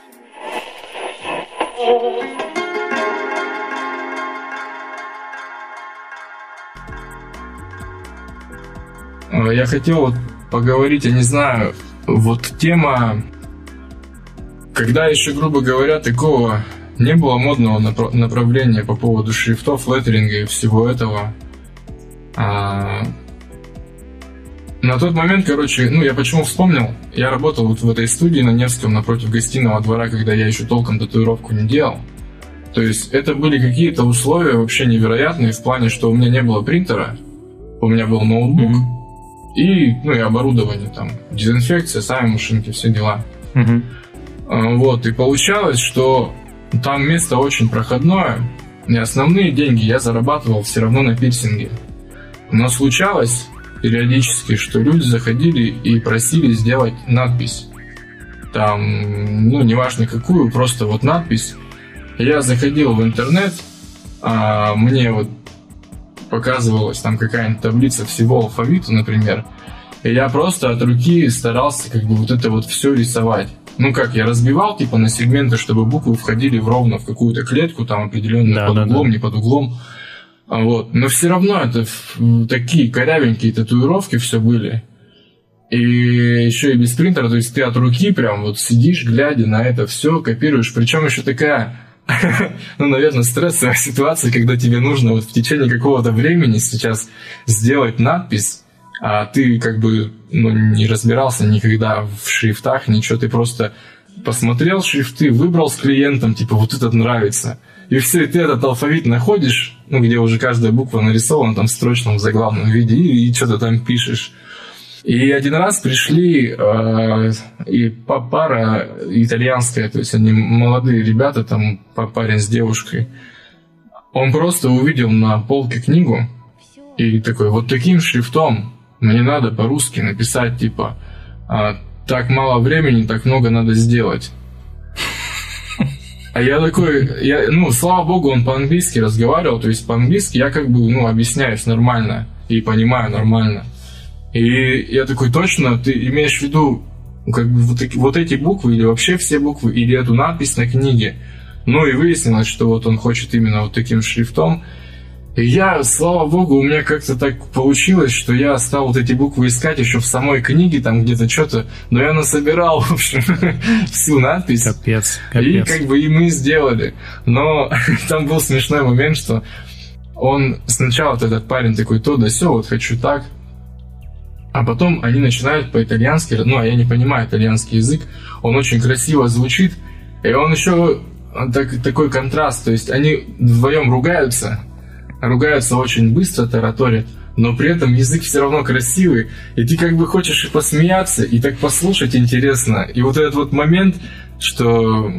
себе. Я хотел вот поговорить, я не знаю, вот тема, когда еще, грубо говоря, такого не было модного направления по поводу шрифтов, леттеринга и всего этого. А, на тот момент, короче, ну, я почему вспомнил, я работал вот в этой студии на Невском напротив гостиного двора, когда я еще толком татуировку не делал. То есть это были какие-то условия вообще невероятные в плане, что у меня не было принтера, у меня был ноутбук mm-hmm. и, ну, и оборудование там, дезинфекция, сами машинки, все дела. Mm-hmm. Вот, и получалось, что там место очень проходное, и основные деньги я зарабатывал все равно на пирсинге. Но случалось периодически, что люди заходили и просили сделать надпись. Там, ну, неважно какую, просто вот надпись. Я заходил в интернет, а мне вот показывалась там какая-нибудь таблица всего алфавита, например, и я просто от руки старался как бы вот это вот все рисовать. Ну как, я разбивал типа на сегменты, чтобы буквы входили в ровно в какую-то клетку, там определенно да, под да, углом, да. не под углом. А вот. Но все равно это такие корявенькие татуировки все были. И еще и без принтера, то есть ты от руки прям вот сидишь, глядя на это все, копируешь. Причем еще такая, ну, наверное, стрессовая ситуация, когда тебе нужно вот в течение какого-то времени сейчас сделать надпись, а ты как бы ну, не разбирался никогда в шрифтах, ничего, ты просто посмотрел шрифты, выбрал с клиентом, типа, вот этот нравится. И все, и ты этот алфавит находишь, ну, где уже каждая буква нарисована там в строчном заглавном виде, и, и что-то там пишешь. И один раз пришли э, и пара итальянская, то есть они молодые ребята, там парень с девушкой. Он просто увидел на полке книгу и такой, вот таким шрифтом мне надо по-русски написать, типа, а, так мало времени, так много надо сделать. А я такой, я, ну, слава богу, он по-английски разговаривал, то есть по-английски я как бы, ну, объясняюсь нормально и понимаю нормально. И я такой, точно, ты имеешь в виду как бы вот, вот эти буквы или вообще все буквы, или эту надпись на книге. Ну и выяснилось, что вот он хочет именно вот таким шрифтом. Я, слава богу, у меня как-то так получилось, что я стал вот эти буквы искать еще в самой книге, там где-то что-то, но я насобирал, в общем, всю надпись. Капец, капец. И как бы и мы сделали. Но там был смешной момент, что он сначала вот этот парень такой, то да все, вот хочу так, а потом они начинают по-итальянски, ну, а я не понимаю итальянский язык, он очень красиво звучит, и он еще так, такой контраст, то есть они вдвоем ругаются, ругаются очень быстро, тараторят, но при этом язык все равно красивый, и ты как бы хочешь и посмеяться, и так послушать интересно. И вот этот вот момент, что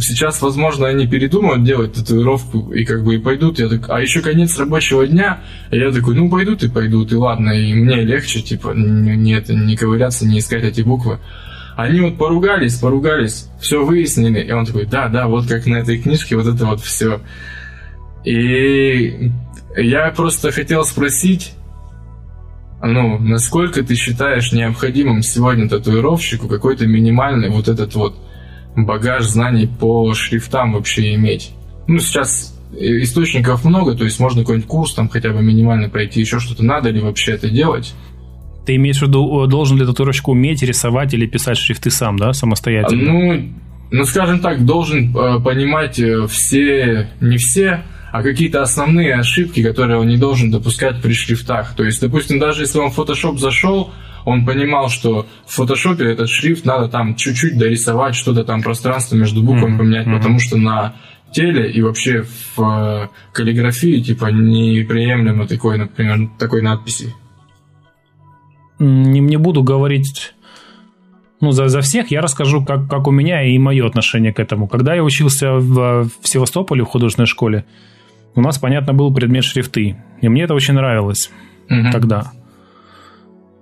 сейчас, возможно, они передумают делать татуировку и как бы и пойдут. Я так, а еще конец рабочего дня, и я такой, ну пойдут и пойдут, и ладно, и мне легче, типа, не, это, не ковыряться, не искать эти буквы. Они вот поругались, поругались, все выяснили, и он такой, да, да, вот как на этой книжке, вот это вот все. И я просто хотел спросить, ну, насколько ты считаешь необходимым сегодня татуировщику какой-то минимальный вот этот вот багаж знаний по шрифтам вообще иметь? Ну, сейчас источников много, то есть можно какой-нибудь курс там хотя бы минимально пройти, еще что-то надо ли вообще это делать? Ты имеешь в виду, должен ли татуировщик уметь рисовать или писать шрифты сам, да, самостоятельно? Ну, ну скажем так, должен э, понимать э, все, не все, а какие-то основные ошибки, которые он не должен допускать при шрифтах. То есть, допустим, даже если он в Photoshop зашел, он понимал, что в Photoshop этот шрифт надо там чуть-чуть дорисовать, что-то там пространство между буквами mm-hmm. поменять, mm-hmm. потому что на теле и вообще в э, каллиграфии типа неприемлемо такой, например, такой надписи. Не, не буду говорить ну, за, за всех я расскажу, как, как у меня и мое отношение к этому. Когда я учился в, в Севастополе в художественной школе, у нас, понятно, был предмет шрифты. И мне это очень нравилось угу. тогда.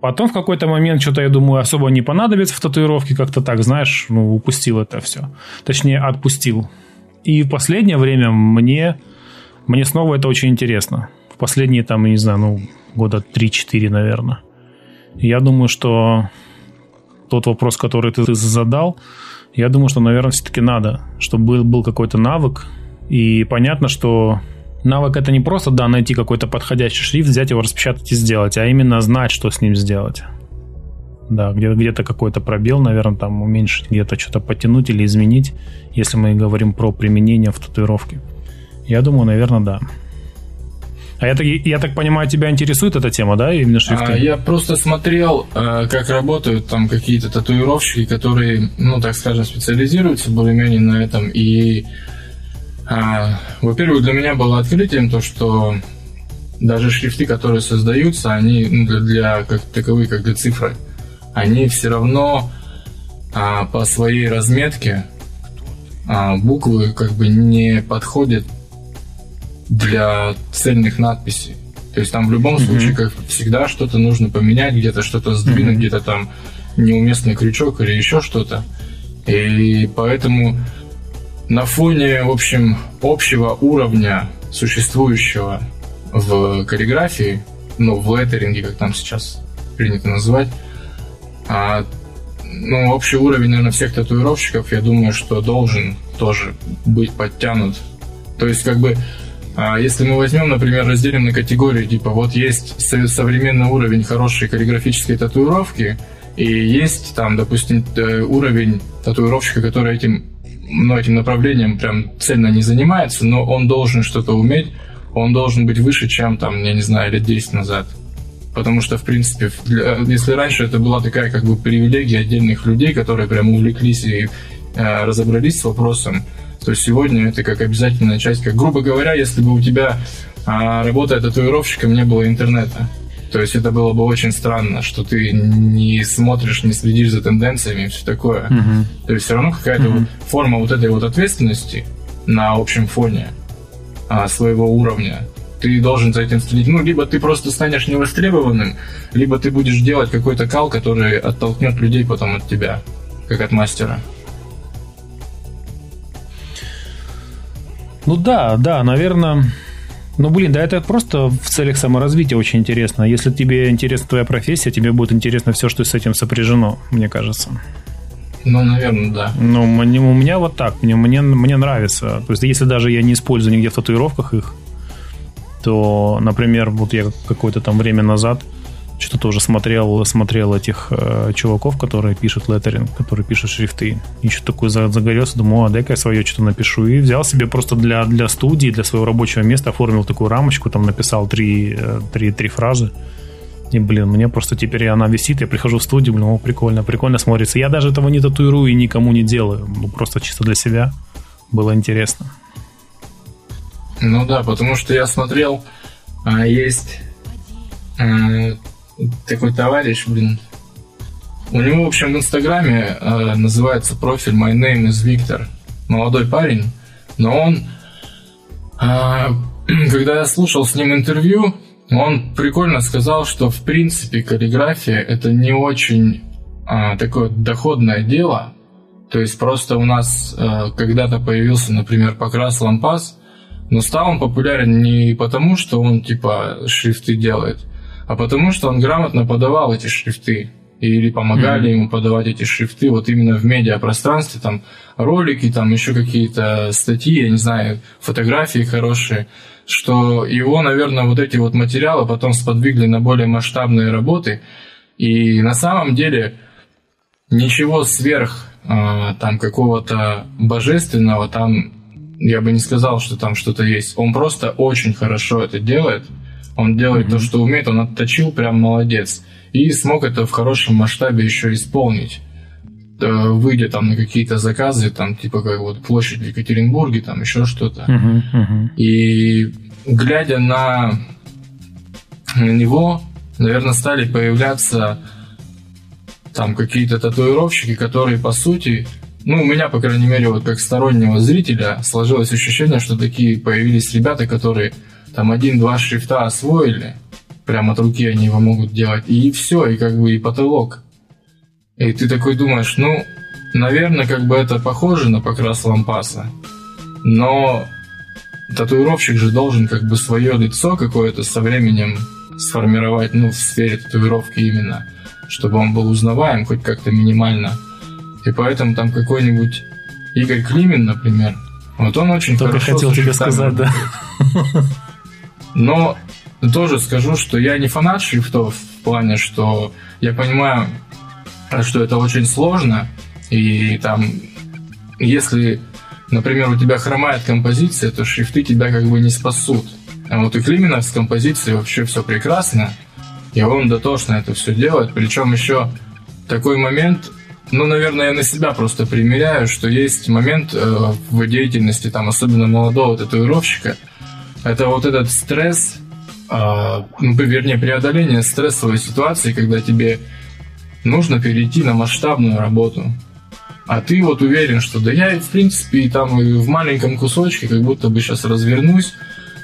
Потом в какой-то момент что-то, я думаю, особо не понадобится в татуировке, как-то так, знаешь, ну, упустил это все. Точнее, отпустил. И в последнее время мне, мне снова это очень интересно. В последние, там, я не знаю, ну, года 3-4, наверное. Я думаю, что тот вопрос, который ты задал, я думаю, что, наверное, все-таки надо, чтобы был, был какой-то навык. И понятно, что Навык это не просто, да, найти какой-то подходящий шрифт, взять его, распечатать и сделать, а именно знать, что с ним сделать. Да, где- где-то какой-то пробел, наверное, там уменьшить, где-то что-то потянуть или изменить, если мы говорим про применение в татуировке. Я думаю, наверное, да. А я, я так понимаю, тебя интересует эта тема, да, именно шрифты? А, я просто смотрел, а, как работают там какие-то татуировщики, которые, ну, так скажем, специализируются более-менее на этом. И, во-первых, для меня было открытием то, что даже шрифты, которые создаются, они ну, для, для как таковые, как для цифры, они все равно а, по своей разметке а, буквы как бы не подходят для цельных надписей. То есть там в любом mm-hmm. случае, как всегда, что-то нужно поменять, где-то что-то сдвинуть, mm-hmm. где-то там неуместный крючок или еще что-то. И поэтому на фоне, в общем, общего уровня существующего в каллиграфии, ну, в леттеринге, как там сейчас принято называть, а, ну, общий уровень, наверное, всех татуировщиков, я думаю, что должен тоже быть подтянут. То есть, как бы, а если мы возьмем, например, разделим на категории, типа вот есть современный уровень хорошей каллиграфической татуировки, и есть там, допустим, э, уровень татуировщика, который этим, ну, этим направлением прям цельно не занимается, но он должен что-то уметь, он должен быть выше, чем там, я не знаю, лет 10 назад. Потому что, в принципе, для, если раньше это была такая как бы привилегия отдельных людей, которые прям увлеклись и э, разобрались с вопросом, то сегодня это как обязательная часть, как грубо говоря, если бы у тебя а, работая татуировщиком не было интернета. То есть это было бы очень странно, что ты не смотришь, не следишь за тенденциями и все такое. Uh-huh. То есть все равно какая-то uh-huh. вот форма вот этой вот ответственности на общем фоне а, своего уровня. Ты должен за этим следить. Ну, либо ты просто станешь невостребованным, либо ты будешь делать какой-то кал, который оттолкнет людей потом от тебя, как от мастера. Ну да, да, наверное. Ну, блин, да это просто в целях саморазвития очень интересно. Если тебе интересна твоя профессия, тебе будет интересно все, что с этим сопряжено, мне кажется. Ну, наверное, да. Ну, у меня вот так. Мне, мне, мне нравится. То есть, если даже я не использую нигде в татуировках их, то, например, вот я какое-то там время назад что-то тоже смотрел, смотрел этих э, чуваков, которые пишут леттеринг, которые пишут шрифты. И что такое загорелся, думаю, а дай-ка я свое что-то напишу. И взял себе просто для, для студии, для своего рабочего места, оформил такую рамочку, там написал три, э, три, три фразы. И, блин, мне просто теперь она висит, я прихожу в студию, блин, о, прикольно, прикольно смотрится. Я даже этого не татуирую и никому не делаю. Ну, просто чисто для себя. Было интересно. Ну да, потому что я смотрел, а, есть а, такой товарищ, блин. У него, в общем, в Инстаграме э, называется профиль My Name is Victor. Молодой парень. Но он, э, когда я слушал с ним интервью, он прикольно сказал, что в принципе каллиграфия это не очень э, такое доходное дело. То есть просто у нас э, когда-то появился, например, покрас лампас, но стал он популярен не потому, что он типа шрифты делает, а потому что он грамотно подавал эти шрифты или помогали mm-hmm. ему подавать эти шрифты вот именно в медиапространстве, там ролики, там еще какие-то статьи, я не знаю, фотографии хорошие, что его, наверное, вот эти вот материалы потом сподвигли на более масштабные работы, и на самом деле ничего сверх э, там какого-то божественного там я бы не сказал, что там что-то есть. Он просто очень хорошо это делает. Он делает mm-hmm. то, что умеет, он отточил, прям молодец. И смог это в хорошем масштабе еще исполнить. Выйдя там на какие-то заказы, там типа как вот площадь в Екатеринбурге, там еще что-то. Uh-huh, uh-huh. И глядя на, на него, наверное, стали появляться там какие-то татуировщики, которые по сути, ну, у меня, по крайней мере, вот как стороннего зрителя сложилось ощущение, что такие появились ребята, которые там один-два шрифта освоили, прямо от руки они его могут делать, и все, и как бы и потолок. И ты такой думаешь, ну, наверное, как бы это похоже на покрас лампаса, но татуировщик же должен как бы свое лицо какое-то со временем сформировать, ну, в сфере татуировки именно, чтобы он был узнаваем хоть как-то минимально. И поэтому там какой-нибудь Игорь Климин, например, вот он очень Только хорошо хотел тебе сказать, да. Но тоже скажу, что я не фанат шрифтов в плане, что я понимаю, что это очень сложно, и там, если, например, у тебя хромает композиция, то шрифты тебя как бы не спасут. А вот у Климина с композицией вообще все прекрасно. И он дотошно это все делает. Причем еще такой момент, ну, наверное, я на себя просто примеряю, что есть момент э, в деятельности, там, особенно молодого татуировщика, это вот этот стресс, э, ну, вернее, преодоление стрессовой ситуации, когда тебе нужно перейти на масштабную работу. А ты вот уверен, что да я, в принципе, там и в маленьком кусочке как будто бы сейчас развернусь,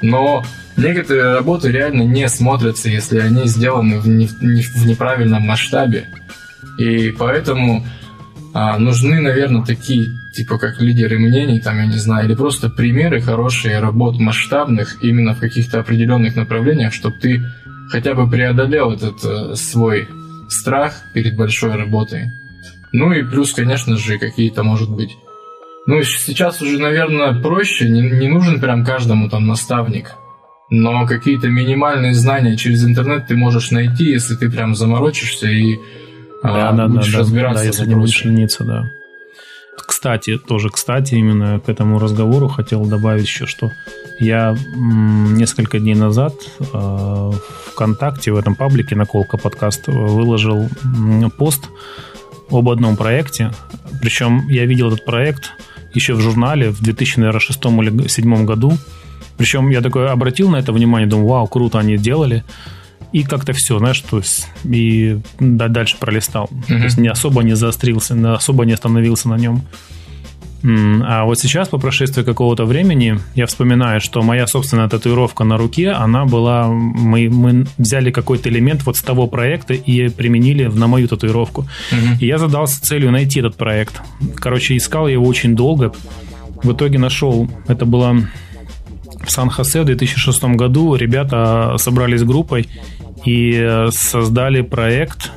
но некоторые работы реально не смотрятся, если они сделаны в, не, не, в неправильном масштабе. И поэтому а, нужны, наверное, такие, типа как лидеры мнений, там, я не знаю, или просто примеры хорошие работ масштабных именно в каких-то определенных направлениях, чтобы ты хотя бы преодолел этот э, свой страх перед большой работой. Ну и плюс, конечно же, какие-то, может быть, ну, сейчас уже, наверное, проще, не, не нужен прям каждому там наставник. Но какие-то минимальные знания через интернет ты можешь найти, если ты прям заморочишься и да, а, да, будешь да, разбираться. Да, если не будешь лениться, да. Кстати, тоже кстати, именно к этому разговору хотел добавить еще, что я несколько дней назад э, ВКонтакте, в этом паблике «Наколка подкаст» выложил пост об одном проекте. Причем я видел этот проект еще в журнале в 2006 или 2007 году. Причем я такой обратил на это внимание, думаю, вау, круто они делали. И как-то все, знаешь, то есть и дальше пролистал. Mm-hmm. То есть не особо не заострился, не особо не остановился на нем. А вот сейчас, по прошествии какого-то времени, я вспоминаю, что моя собственная татуировка на руке, она была... Мы, мы взяли какой-то элемент вот с того проекта и применили на мою татуировку. Угу. И я задался целью найти этот проект. Короче, искал его очень долго. В итоге нашел. Это было в Сан-Хосе в 2006 году. Ребята собрались группой и создали проект,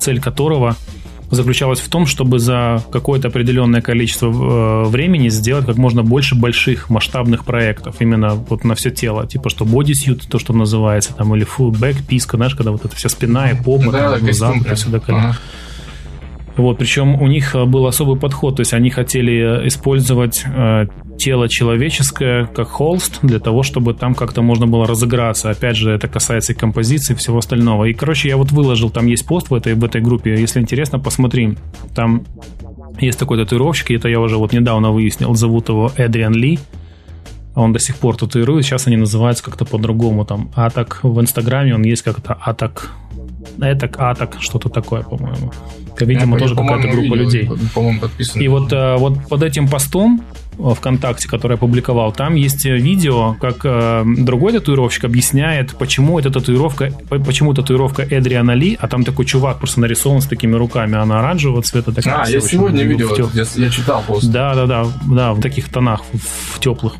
цель которого – заключалась в том, чтобы за какое-то определенное количество э, времени сделать как можно больше больших масштабных проектов именно вот на все тело, типа что бодисьют, то, что называется, там, или back писка, знаешь, когда вот эта вся спина и попа, да, там, глаза, все до колена. Ага. Вот, причем у них был особый подход, то есть они хотели использовать э, тело человеческое как холст для того, чтобы там как-то можно было разыграться. Опять же, это касается и композиции, и всего остального. И, короче, я вот выложил, там есть пост в этой, в этой группе, если интересно, посмотри. Там есть такой татуировщик, и это я уже вот недавно выяснил, зовут его Эдриан Ли. Он до сих пор татуирует, сейчас они называются как-то по-другому, там, Атак в Инстаграме, он есть как-то Атак, Этак, Атак, что-то такое, по-моему. Видимо, я, тоже какая-то группа видел, людей. По-моему, подписаны. И вот, э, вот под этим постом ВКонтакте, который я публиковал, там есть видео, как э, другой татуировщик объясняет, почему эта татуировка, почему татуировка Эдриана Ли, а там такой чувак просто нарисован с такими руками, она оранжевого цвета. Такая, а, я сегодня видел, я, я читал пост. Да, да, да, да, в таких тонах, в, в теплых.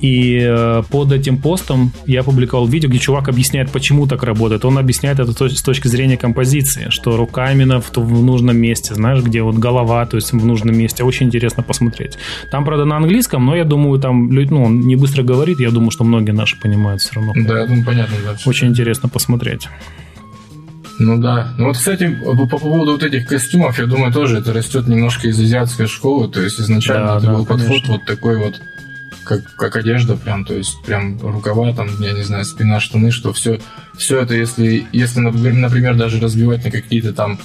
И э, под этим постом я публиковал видео, где чувак объясняет, почему так работает. Он объясняет это с точки зрения композиции, что рука именно в, в нужном месте, знаешь, где вот голова, то есть в нужном месте. Очень интересно посмотреть. Там, правда, на английском, но я думаю, там ну, он не быстро говорит, я думаю, что многие наши понимают все равно. Да, я думаю, понятно. Да, Очень интересно посмотреть. Ну да. Ну вот, кстати, по поводу вот этих костюмов, я думаю, тоже это растет немножко из азиатской школы. То есть изначально да, это да, был конечно. подход вот такой вот как, как одежда, прям, то есть прям рукава, там, я не знаю, спина, штаны, что все, все это, если, если, например, даже разбивать на какие-то там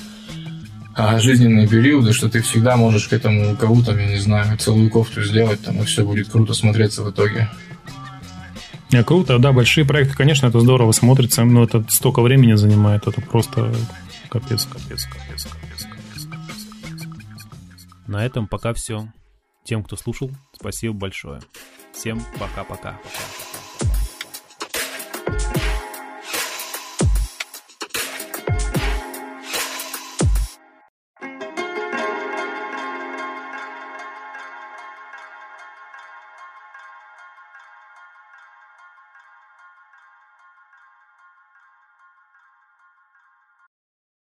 а, жизненные периоды, что ты всегда можешь к этому рукаву, там, я не знаю, целую кофту сделать, там, и все будет круто смотреться в итоге. Не, круто, да, большие проекты, конечно, это здорово смотрится, но это столько времени занимает, это просто капец, капец, капец, капец, капец, капец. На этом пока все. Тем, кто слушал, спасибо большое. Всем пока-пока.